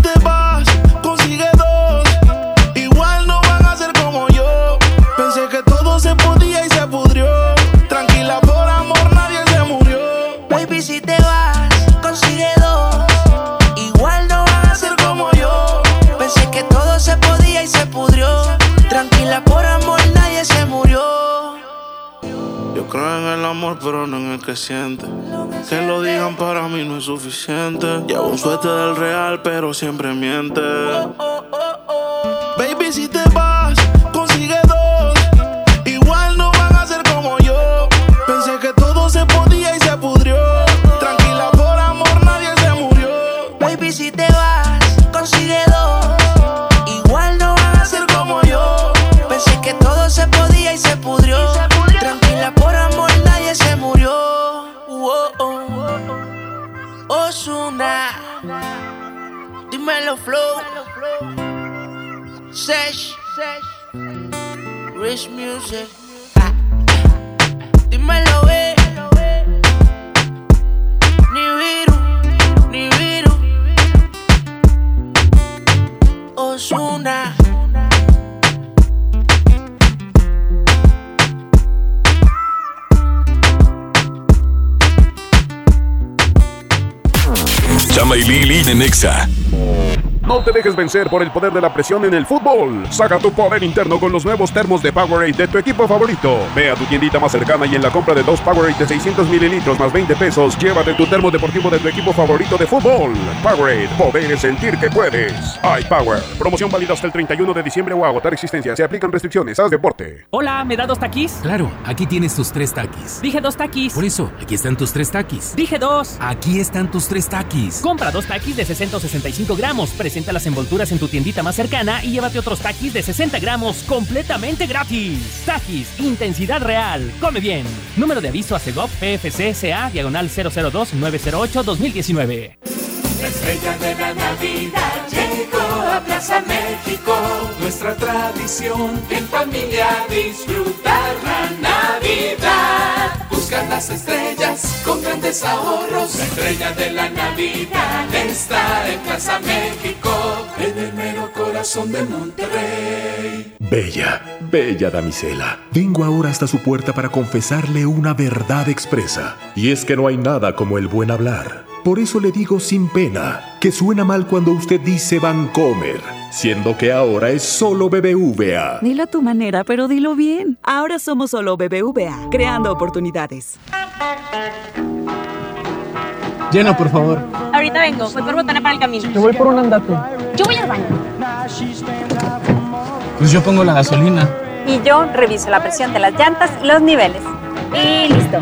se podía y se pudrió. Tranquila, por amor nadie se murió. Baby, si te vas, consigue dos. Igual no van a ser como yo. Pensé que todo se podía y se pudrió. Tranquila, por amor nadie se murió. Yo creo en el amor, pero no en el que siente. Que lo digan para mí no es suficiente. Llevo un suerte del real, pero siempre miente. Baby, si te vas, dímelo flow. Sesh, Rich Music. Dímelo, eh. Ni viru, ni viru. Ozuna. Chama y Lili Nexa. No te dejes vencer por el poder de la presión en el fútbol. Saca tu poder interno con los nuevos termos de Powerade de tu equipo favorito. Ve a tu tiendita más cercana y en la compra de dos Powerade de 600 mililitros más 20 pesos, llévate tu termo deportivo de tu equipo favorito de fútbol. Powerade, poder es sentir que puedes. iPower, promoción válida hasta el 31 de diciembre o agotar existencia. Se aplican restricciones. Haz deporte. Hola, ¿me da dos taquis? Claro, aquí tienes tus tres taquis. Dije dos taquis. Por eso, aquí están tus tres taquis. Dije dos. Aquí están tus tres taquis. Compra dos taquis de 665 gramos. Presenta Las envolturas en tu tiendita más cercana y llévate otros taquis de 60 gramos completamente gratis. Taquis, intensidad real. Come bien. Número de aviso a CEGOP PFCSA diagonal 002-908-2019. La estrella de la Navidad Plaza México. Nuestra tradición en familia disfrutar la Navidad. Buscar las estrellas con grandes ahorros. La estrella de la Navidad está en Plaza México, en el mero corazón de Monterrey. Bella, bella damisela, vengo ahora hasta su puerta para confesarle una verdad expresa. Y es que no hay nada como el buen hablar. Por eso le digo sin pena que suena mal cuando usted dice Vancomer, siendo que ahora es solo BBVA. Dilo a tu manera, pero dilo bien. Ahora somos solo BBVA, creando oportunidades. Llena, por favor. Ahorita vengo, voy por botana para el camino. Te voy por un andate. Yo voy al baño. Pues yo pongo la gasolina. Y yo reviso la presión de las llantas y los niveles. Y listo.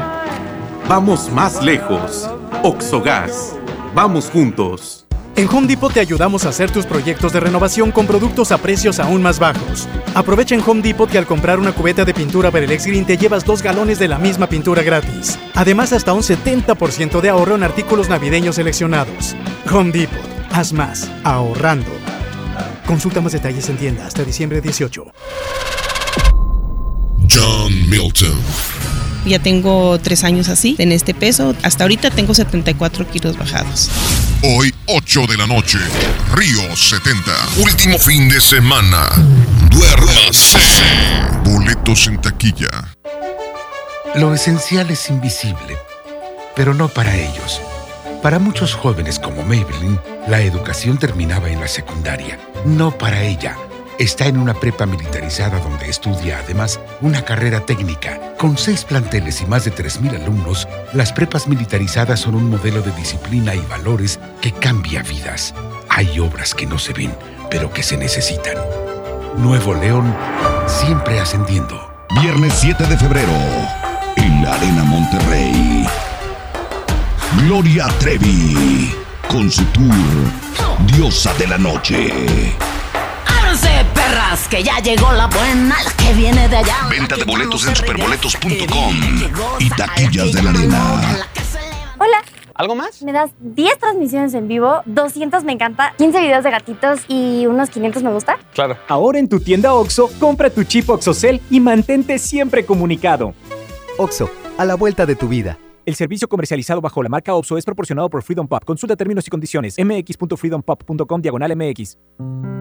Vamos más lejos. Oxogas. Vamos juntos. En Home Depot te ayudamos a hacer tus proyectos de renovación con productos a precios aún más bajos. Aprovecha en Home Depot que al comprar una cubeta de pintura Perelex Green te llevas dos galones de la misma pintura gratis. Además, hasta un 70% de ahorro en artículos navideños seleccionados. Home Depot. Haz más. Ahorrando. Consulta más detalles en tienda hasta diciembre 18. John Milton. Ya tengo tres años así, en este peso. Hasta ahorita tengo 74 kilos bajados. Hoy, 8 de la noche, Río 70. Último fin de semana. Duérmase. Boletos en taquilla. Lo esencial es invisible, pero no para ellos. Para muchos jóvenes como Maybelline, la educación terminaba en la secundaria. No para ella. Está en una prepa militarizada donde estudia además una carrera técnica. Con seis planteles y más de 3.000 alumnos, las prepas militarizadas son un modelo de disciplina y valores que cambia vidas. Hay obras que no se ven, pero que se necesitan. Nuevo León, siempre ascendiendo. Viernes 7 de febrero, en la Arena Monterrey. Gloria Trevi, con su tour Diosa de la Noche. ¡Ábranse, perras! Que ya llegó la buena, la que viene de allá. Venta de boletos en superboletos.com y taquillas de la arena. Hola. ¿Algo más? Me das 10 transmisiones en vivo, 200 me encanta, 15 videos de gatitos y unos 500 me gusta. Claro. Ahora en tu tienda OXO, compra tu chip OXOCEL y mantente siempre comunicado. OXO, a la vuelta de tu vida. El servicio comercializado bajo la marca OPSO es proporcionado por Freedom Pop. Consulta términos y condiciones. mx.freedompop.com diagonal mx.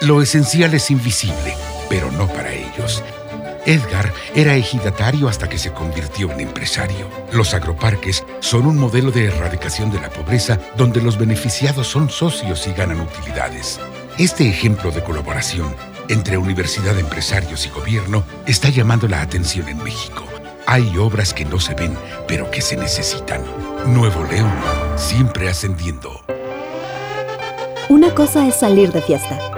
Lo esencial es invisible, pero no para ellos. Edgar era ejidatario hasta que se convirtió en empresario. Los agroparques son un modelo de erradicación de la pobreza donde los beneficiados son socios y ganan utilidades. Este ejemplo de colaboración entre universidad, empresarios y gobierno está llamando la atención en México. Hay obras que no se ven, pero que se necesitan. Nuevo León, siempre ascendiendo. Una cosa es salir de fiesta.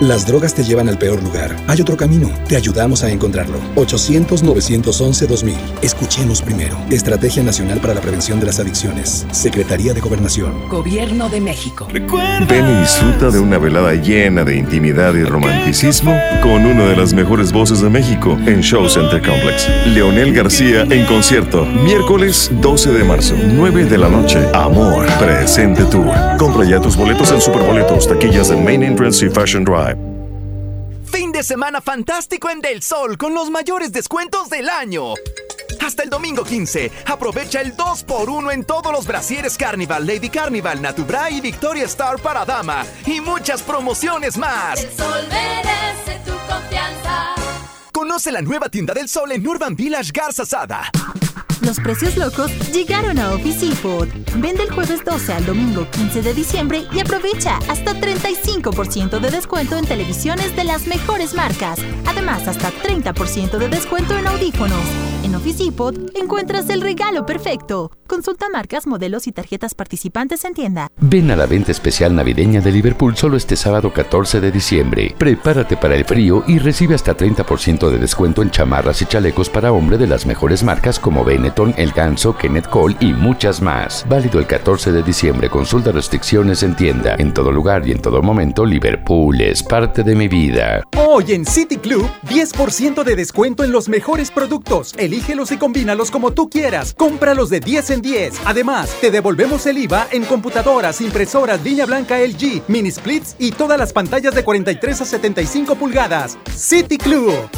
Las drogas te llevan al peor lugar. Hay otro camino. Te ayudamos a encontrarlo. 800-911-2000. Escuchemos primero. Estrategia Nacional para la Prevención de las Adicciones. Secretaría de Gobernación. Gobierno de México. Ven y disfruta de una velada llena de intimidad y romanticismo con una de las mejores voces de México en Show Center Complex. Leonel García en concierto. Miércoles 12 de marzo, 9 de la noche. Amor, presente tour. Compra ya tus boletos en Superboletos, taquillas de Main Entrance y Fashion Drive. Fin de semana fantástico en Del Sol con los mayores descuentos del año. Hasta el domingo 15, aprovecha el 2x1 en todos los brasieres Carnival, Lady Carnival, Natubra y Victoria Star para dama. Y muchas promociones más. El sol merece tu confianza. Conoce la nueva tienda del sol en Urban Village Garza Sada. Los precios locos llegaron a Office Depot. Vende el jueves 12 al domingo 15 de diciembre y aprovecha hasta 35% de descuento en televisiones de las mejores marcas. Además, hasta 30% de descuento en audífonos. En Office encuentras el regalo perfecto. Consulta marcas, modelos y tarjetas participantes en tienda. Ven a la venta especial navideña de Liverpool solo este sábado 14 de diciembre. Prepárate para el frío y recibe hasta 30% de descuento en chamarras y chalecos para hombre de las mejores marcas como El Ganso, Kenneth Cole y muchas más. Válido el 14 de diciembre. Consulta restricciones en tienda. En todo lugar y en todo momento, Liverpool es parte de mi vida. Hoy en City Club, 10% de descuento en los mejores productos. Elígelos y combínalos como tú quieras. Cómpralos de 10 en 10. Además, te devolvemos el IVA en computadoras, impresoras, línea blanca LG, mini splits y todas las pantallas de 43 a 75 pulgadas. City Club.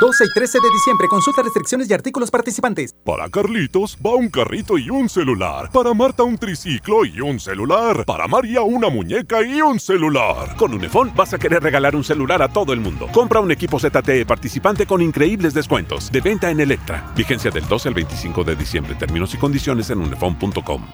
12 y 13 de diciembre. Consulta restricciones y artículos participantes. Para Carlitos va un carrito y un celular. Para Marta un triciclo y un celular. Para María una muñeca y un celular. Con Unifón vas a querer regalar un celular a todo el mundo. Compra un equipo ZTE participante con increíbles descuentos. De venta en Electra. Vigencia del 12 al 25 de diciembre. Términos y condiciones en unifón.com.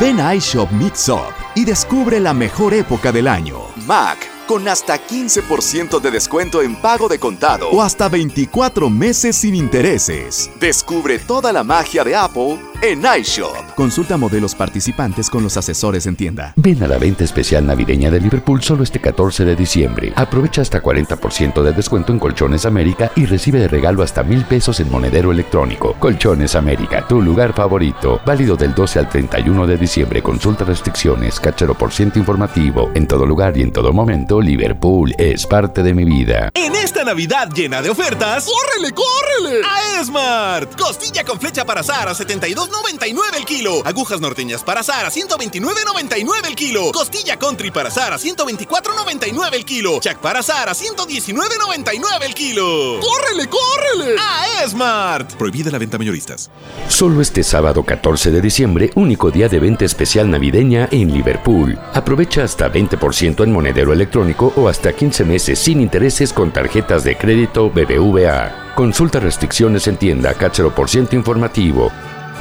Ven a iShop Mix Up y descubre la mejor época del año. Mac con hasta 15% de descuento en pago de contado o hasta 24 meses sin intereses. Descubre toda la magia de Apple en iShop. Consulta modelos participantes con los asesores en tienda. Ven a la venta especial navideña de Liverpool solo este 14 de diciembre. Aprovecha hasta 40% de descuento en Colchones América y recibe de regalo hasta mil pesos en monedero electrónico. Colchones América, tu lugar favorito. Válido del 12 al 31 de diciembre. Consulta restricciones, cachero por ciento informativo. En todo lugar y en todo momento, Liverpool es parte de mi vida. En esta Navidad llena de ofertas, ¡córrele, córrele! A Esmart. Costilla con flecha para Sara, 72 199 el kilo. Agujas norteñas para azar a 129.99 el kilo. Costilla country para azar a 124.99 el kilo. Chac para azar a 119.99 el kilo. ¡Córrele, córrele! A Smart. Prohibida la venta mayoristas. Solo este sábado 14 de diciembre, único día de venta especial navideña en Liverpool. Aprovecha hasta 20% en monedero electrónico o hasta 15 meses sin intereses con tarjetas de crédito BBVA. Consulta restricciones en tienda, cáchero por ciento informativo.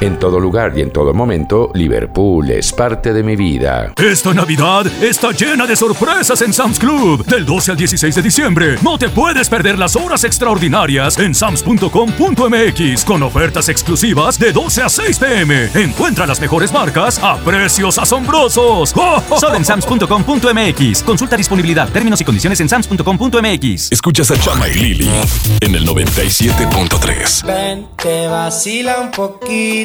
En todo lugar y en todo momento, Liverpool es parte de mi vida. Esta Navidad está llena de sorpresas en Sam's Club. Del 12 al 16 de diciembre, no te puedes perder las horas extraordinarias en sams.com.mx con ofertas exclusivas de 12 a 6 pm. Encuentra las mejores marcas a precios asombrosos. Solo en sams.com.mx. Consulta disponibilidad, términos y condiciones en sams.com.mx. Escuchas a Chama y Lili en el 97.3. Ven, te vacila un poquito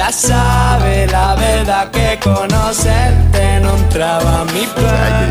Ya sabes la verdad que conocerte no entraba mi plan.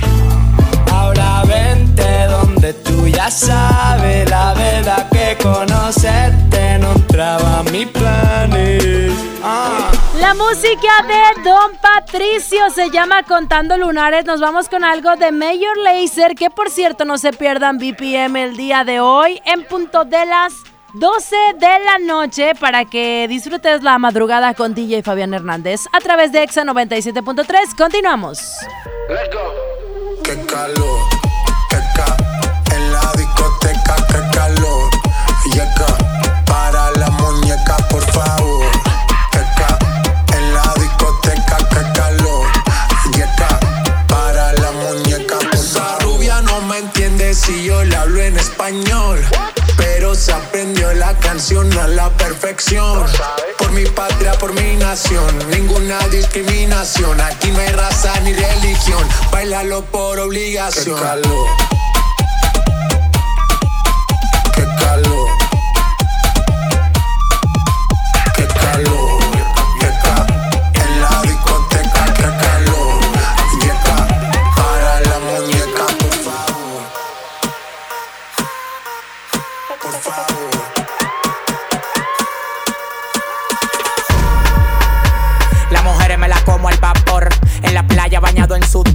Sabes la verdad que conocerte no entraba a mis planes. Ah. La música de Don Patricio se llama Contando Lunares. Nos vamos con algo de Mayor Laser, que por cierto no se pierdan BPM el día de hoy en punto de las 12 de la noche para que disfrutes la madrugada con DJ Fabián Hernández a través de Exa 97.3. Continuamos. Qué calor, discoteca, qué calor. Y acá, para la muñeca, por favor. Qué ca en la discoteca, qué calor. Y acá, para la muñeca, por Esa rubia no me entiende si yo le hablo en español. Pero se aprendió la canción a la perfección. Por mi patria, por mi nación, ninguna discriminación. Aquí no hay raza ni religión. Bailalo por obligación. Qué calor.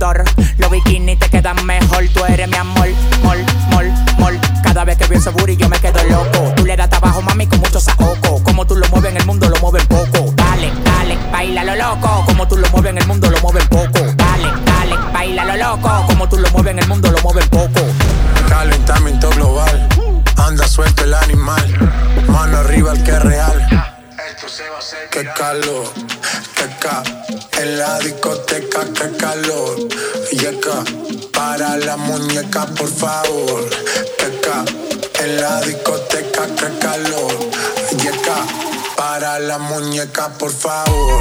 Sudor. Los bikinis te quedan mejor. Tú eres mi amor, mol, mol, mol. Cada vez que veo ese booty yo me quedo loco. Tú le das trabajo, mami, con mucho saoco. Como tú lo mueves en el mundo, lo mueven poco. Dale, dale, baila lo loco. Como tú lo mueves en el mundo, lo mueven poco. Dale, dale, baila lo loco. Como tú lo mueves en el mundo, lo mueven poco. Calentamiento global. Anda suelto el animal. Mano arriba el que es real. Qué calor, qué ca. En la discoteca, qué calor. Y acá, para la muñeca, por favor. Qué ca. En la discoteca, qué calor. Y acá, para la muñeca, por favor.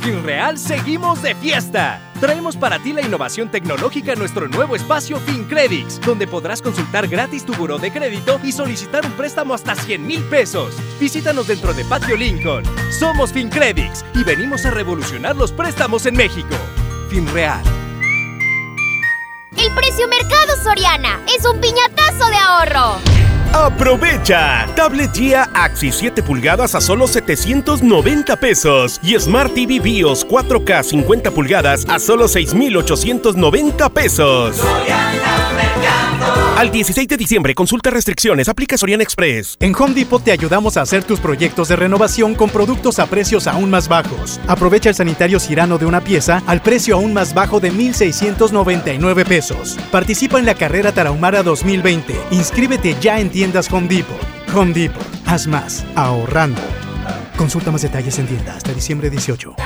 FinReal seguimos de fiesta. Traemos para ti la innovación tecnológica en nuestro nuevo espacio FinCredits, donde podrás consultar gratis tu buró de crédito y solicitar un préstamo hasta 100 mil pesos. Visítanos dentro de Patio Lincoln. Somos FinCredits y venimos a revolucionar los préstamos en México. FinReal. El precio mercado Soriana es un piñatazo de ahorro. ¡Aprovecha! Tablet GIA Axis 7 pulgadas a solo 790 pesos y Smart TV BIOS 4K 50 pulgadas a solo 6,890 pesos. Al 16 de diciembre, consulta restricciones, aplica Soriana Express. En Home Depot te ayudamos a hacer tus proyectos de renovación con productos a precios aún más bajos. Aprovecha el sanitario Cirano de una pieza al precio aún más bajo de 1,699 pesos. Participa en la carrera Tarahumara 2020. Inscríbete ya en tiendas Home Depot. Home Depot. Haz más. Ahorrando. Consulta más detalles en tienda hasta diciembre 18.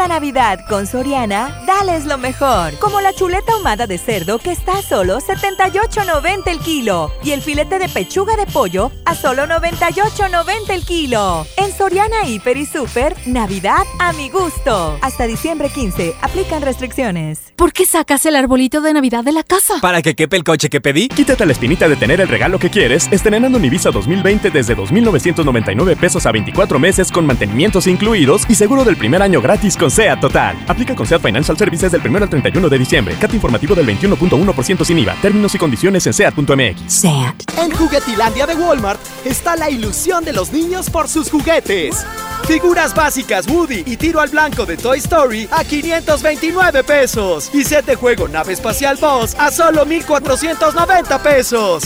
Esta Navidad con Soriana, dales lo mejor, como la chuleta ahumada de cerdo que está a solo 78.90 el kilo y el filete de pechuga de pollo a solo 98.90 el kilo. En Soriana Hiper y Super, Navidad a mi gusto. Hasta diciembre 15, aplican restricciones. ¿Por qué sacas el arbolito de Navidad de la casa? Para que quepe el coche que pedí. Quítate la espinita de tener el regalo que quieres, estrenando un Ibiza 2020 desde 2.999 pesos a 24 meses con mantenimientos incluidos y seguro del primer año gratis con SEAT Total. Aplica con SEAT Financial Services del 1 al 31 de diciembre. Cat informativo del 21.1% sin IVA. Términos y condiciones en SEAT.mx. SEAT. En Juguetilandia de Walmart está la ilusión de los niños por sus juguetes. Figuras básicas Woody y tiro al blanco de Toy Story a 529 pesos. Y set de juego nave espacial Boss a solo 1490 pesos.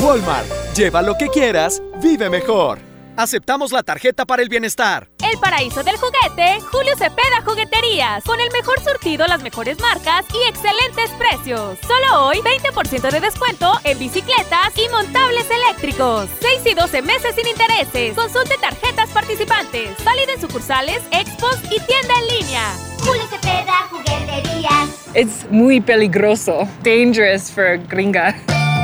Walmart, lleva lo que quieras, vive mejor. Aceptamos la tarjeta para el bienestar. El paraíso del juguete, Julio Cepeda Jugueterías. Con el mejor surtido, las mejores marcas y excelentes precios. Solo hoy, 20% de descuento en bicicletas y montables eléctricos. 6 y 12 meses sin intereses. Consulte tarjetas participantes. Válido en sucursales, expos y tienda en línea. Julio Cepeda Jugueterías. Es muy peligroso. Dangerous for gringa.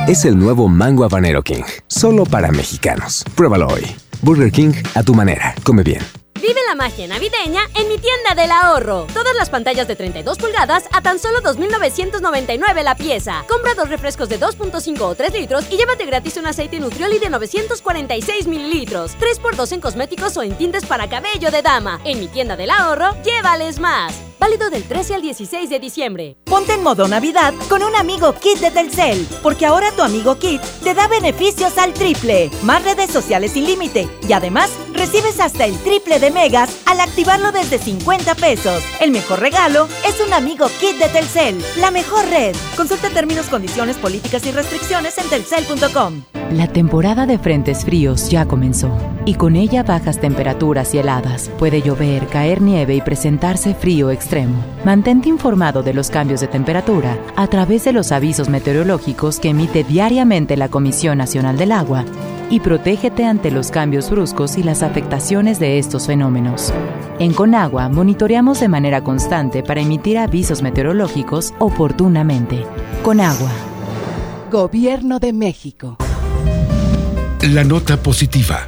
Es el nuevo Mango Habanero King, solo para mexicanos. Pruébalo hoy. Burger King a tu manera. Come bien. Vive la magia navideña en mi tienda del ahorro. Todas las pantallas de 32 pulgadas a tan solo 2.999 la pieza. Compra dos refrescos de 2.5 o 3 litros y llévate gratis un aceite Nutrioli de 946 mililitros. 3x2 en cosméticos o en tintes para cabello de dama. En mi tienda del ahorro, llévales más. Válido del 13 al 16 de diciembre. Ponte en modo Navidad con un amigo Kit de Telcel, porque ahora tu amigo Kit te da beneficios al triple, más redes sociales sin límite y además recibes hasta el triple de megas al activarlo desde 50 pesos. El mejor regalo es un amigo Kit de Telcel, la mejor red. Consulta términos, condiciones, políticas y restricciones en telcel.com. La temporada de frentes fríos ya comenzó y con ella bajas temperaturas y heladas. Puede llover, caer nieve y presentarse frío extremo. Mantente informado de los cambios de temperatura a través de los avisos meteorológicos que emite diariamente la Comisión Nacional del Agua y protégete ante los cambios bruscos y las afectaciones de estos fenómenos. En Conagua monitoreamos de manera constante para emitir avisos meteorológicos oportunamente. Conagua Gobierno de México. La nota positiva.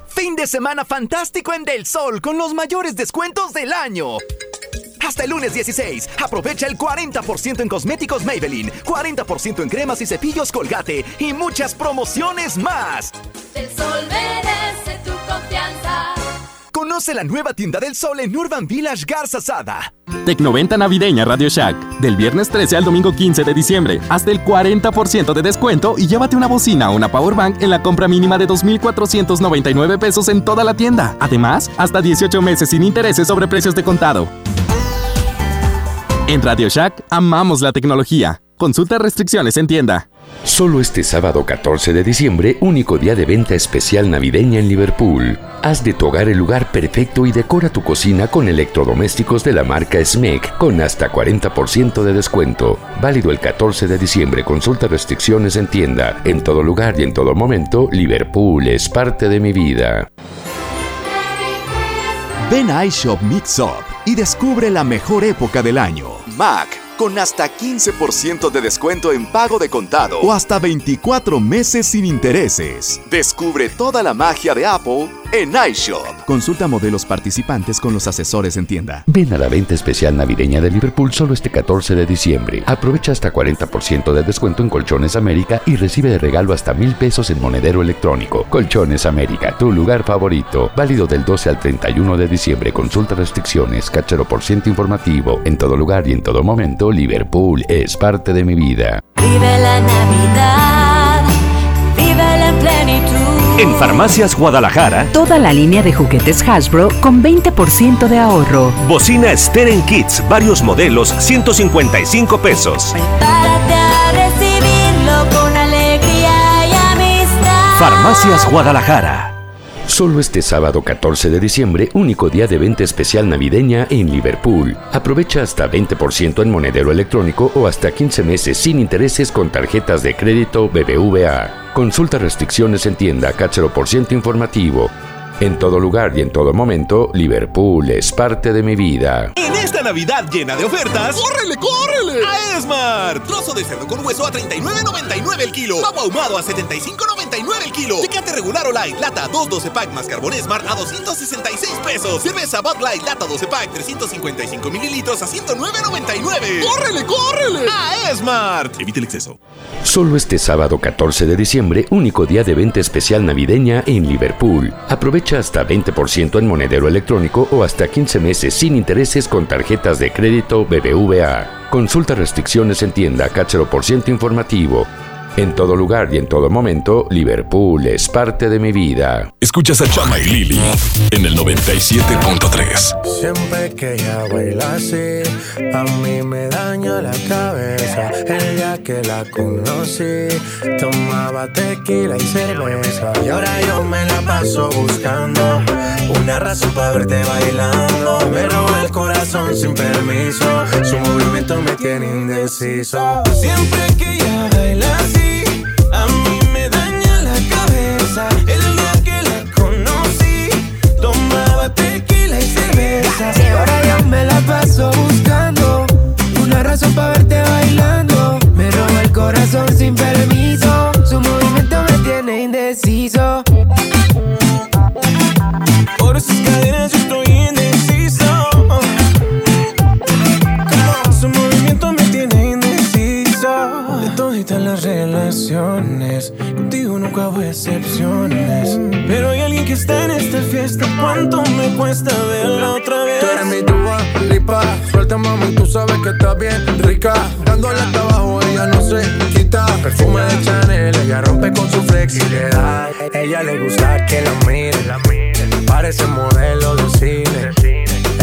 Fin de semana fantástico en Del Sol con los mayores descuentos del año. Hasta el lunes 16, aprovecha el 40% en cosméticos Maybelline, 40% en cremas y cepillos Colgate y muchas promociones más. Del Sol. Conoce la nueva tienda del Sol en Urban Village Garza Sada. Tecnoventa navideña Radio Shack. Del viernes 13 al domingo 15 de diciembre. Hasta el 40% de descuento y llévate una bocina o una powerbank en la compra mínima de 2,499 pesos en toda la tienda. Además, hasta 18 meses sin intereses sobre precios de contado. En Radio Shack amamos la tecnología. Consulta restricciones en tienda. Solo este sábado 14 de diciembre, único día de venta especial navideña en Liverpool. Haz de tu hogar el lugar perfecto y decora tu cocina con electrodomésticos de la marca SMEC con hasta 40% de descuento. Válido el 14 de diciembre. Consulta restricciones en tienda. En todo lugar y en todo momento, Liverpool es parte de mi vida. Ven a iShop Mix Up y descubre la mejor época del año. Mac con hasta 15% de descuento en pago de contado o hasta 24 meses sin intereses. Descubre toda la magia de Apple en iShop. Consulta modelos participantes con los asesores en tienda. Ven a la venta especial navideña de Liverpool solo este 14 de diciembre. Aprovecha hasta 40% de descuento en Colchones América y recibe de regalo hasta mil pesos en monedero electrónico. Colchones América, tu lugar favorito. Válido del 12 al 31 de diciembre. Consulta restricciones, cachero por ciento informativo. En todo lugar y en todo momento, Liverpool es parte de mi vida. Vive la Navidad, vive en plenitud. En Farmacias Guadalajara, Toda la línea de juguetes Hasbro con 20% de ahorro. bocina Steren Kids, varios modelos, 155 pesos. Prepárate a recibirlo con alegría y amistad. Farmacias Guadalajara. Solo este sábado 14 de diciembre, único día de venta especial navideña en Liverpool. Aprovecha hasta 20% en monedero electrónico o hasta 15 meses sin intereses con tarjetas de crédito BBVA. Consulta restricciones en tienda, cáchero por ciento informativo. En todo lugar y en todo momento, Liverpool es parte de mi vida. En esta Navidad llena de ofertas, ¡córrele, córrele! A Esmar. Trozo de cerdo con hueso a 39.99 el kilo. Pavo ahumado a 75.99 el kilo. Tecate regular o light, lata 2 12 pack más carbón Esmar a 266 pesos. Cerveza Bud Light, lata 12 pack 355 mililitros a 109.99. ¡Córrele, córrele! A Esmart. Evite el exceso. Solo este sábado 14 de diciembre, único día de venta especial navideña en Liverpool. Aprovecha hasta 20% en monedero electrónico o hasta 15 meses sin intereses con tarjetas de crédito BBVA. Consulta restricciones en tienda, cáchero por ciento informativo. En todo lugar y en todo momento, Liverpool es parte de mi vida. Escuchas a Chama y Lili en el 97.3. Siempre que ella baila así, a mí me daña la cabeza. El día que la conocí, tomaba tequila y cerveza. Y ahora yo me la paso buscando una razón para verte bailando. Me roba el corazón sin permiso, su movimiento me tiene indeciso. Siempre que ella baila así, cerveza. Y ahora yo me la paso buscando una razón para verte bailando. Me roba el corazón sin permiso. Su movimiento me tiene indeciso. Por sus cadenas yo estoy indeciso. Su movimiento me tiene indeciso. De toditas las relaciones, nunca hubo excepciones. Pero hay alguien que está en esta fiesta. ¿Cuánto me cuesta verla otra vez? Tú eres mi lipa. Suelta, mami, tú sabes que está bien rica. Dándole hasta abajo, ella no se quita. Perfume de Chanel, ella rompe con su flexibilidad. Ella le gusta que la miren. Parece modelo de cine.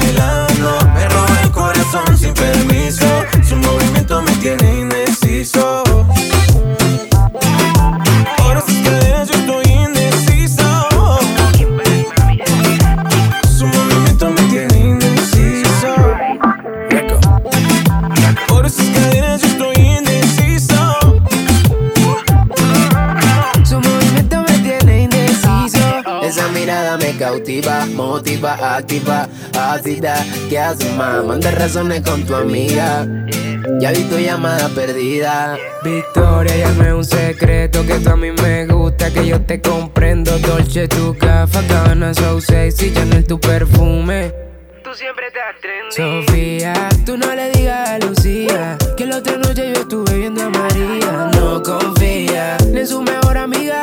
verte cautiva, motiva, activa, ácida. ¿Qué haces, más? Manda razones con tu amiga. Ya vi tu llamada perdida. Victoria, llame un secreto que tú a mí me gusta, que yo te comprendo. Dolce, tu gafa, cabana, so sexy, Chanel, tu perfume. Tú siempre estás trendy. Sofía, tú no le digas a Lucía que la otra noche yo estuve viendo a María. No confía ni en su mejor amiga,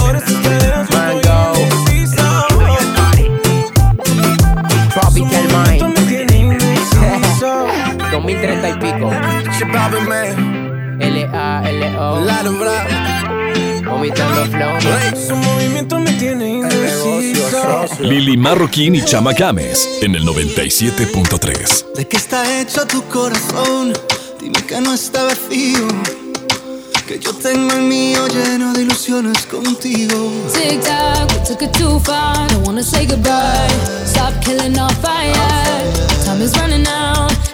2030 y pico. L-A-L-O. Bravo. Vomitando flow. Su movimiento me tiene indeciso. Lili Marroquín y Chama Games en el 97.3. ¿De qué está hecho tu corazón? Dime que no está vacío. Que yo tengo el mío lleno de ilusiones contigo. Tic tac, we took it too far. Don't wanna say goodbye. Stop killing our fire. Time is running out.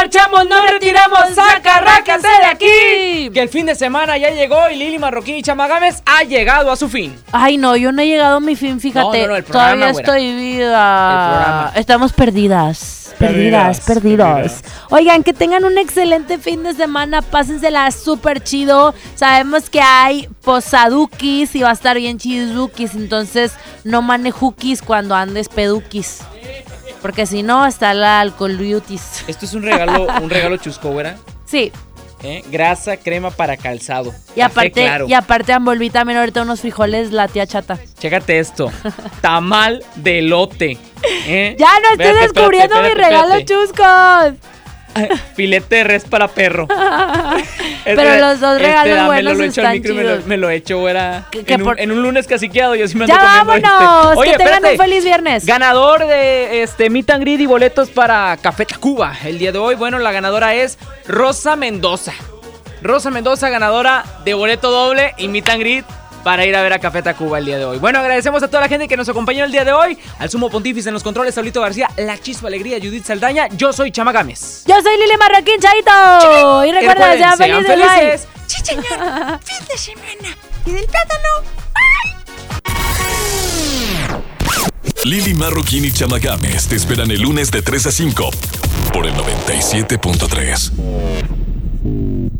marchamos, nos retiramos, saca, rácase de aquí. Que el fin de semana ya llegó y Lili Marroquín y Chamagames ha llegado a su fin. Ay, no, yo no he llegado a mi fin, fíjate. No, no, no, el programa, Todavía güera. estoy viva. Estamos perdidas. Perdidas, Perdidas, perdidos. Oigan, que tengan un excelente fin de semana. Pásensela súper chido. Sabemos que hay posadukis y va a estar bien chidukis. Entonces, no manejukis cuando andes pedukis. Porque si no, está la alcoholutis. Esto es un regalo, un regalo chusco, güera. Sí. ¿eh? Grasa, crema para calzado. Y Café aparte, claro. y aparte envolví también ahorita unos frijoles la tía chata. Chécate esto. Tamal de lote. ¿eh? Ya no estoy descubriendo espérate, mis regalos espérate. chuscos. Filete de res para perro. Pero Este- los dos este, regalos dámelo, buenos lo están micro y me lo, me lo echo. Que- que En un, por- en un lunes caciqueado, yo sí me ando ¡Ya comiendo vámonos! este. Oye, que tengan espérate. un feliz viernes. Ganador de este Meet and Greet y boletos para Café Tacuba el día de hoy. Bueno, la ganadora es Rosa Mendoza. Rosa Mendoza, ganadora de boleto doble y Meet and Greet para ir a ver a Café Tacuba el día de hoy. Bueno, agradecemos a toda la gente que nos acompañó el día de hoy. Al sumo pontífice en los controles, Saulito García, La Chispa Alegría, Judith Saldaña. Yo soy Chama Gámez. Yo soy Lili Marroquín, Chaito. Y recuerda, sean felices. felices. Sí, señor. Fin de semana. Y del plátano. Lili Marroquín y Chama Games te esperan el lunes de 3 a 5 por el 97.3.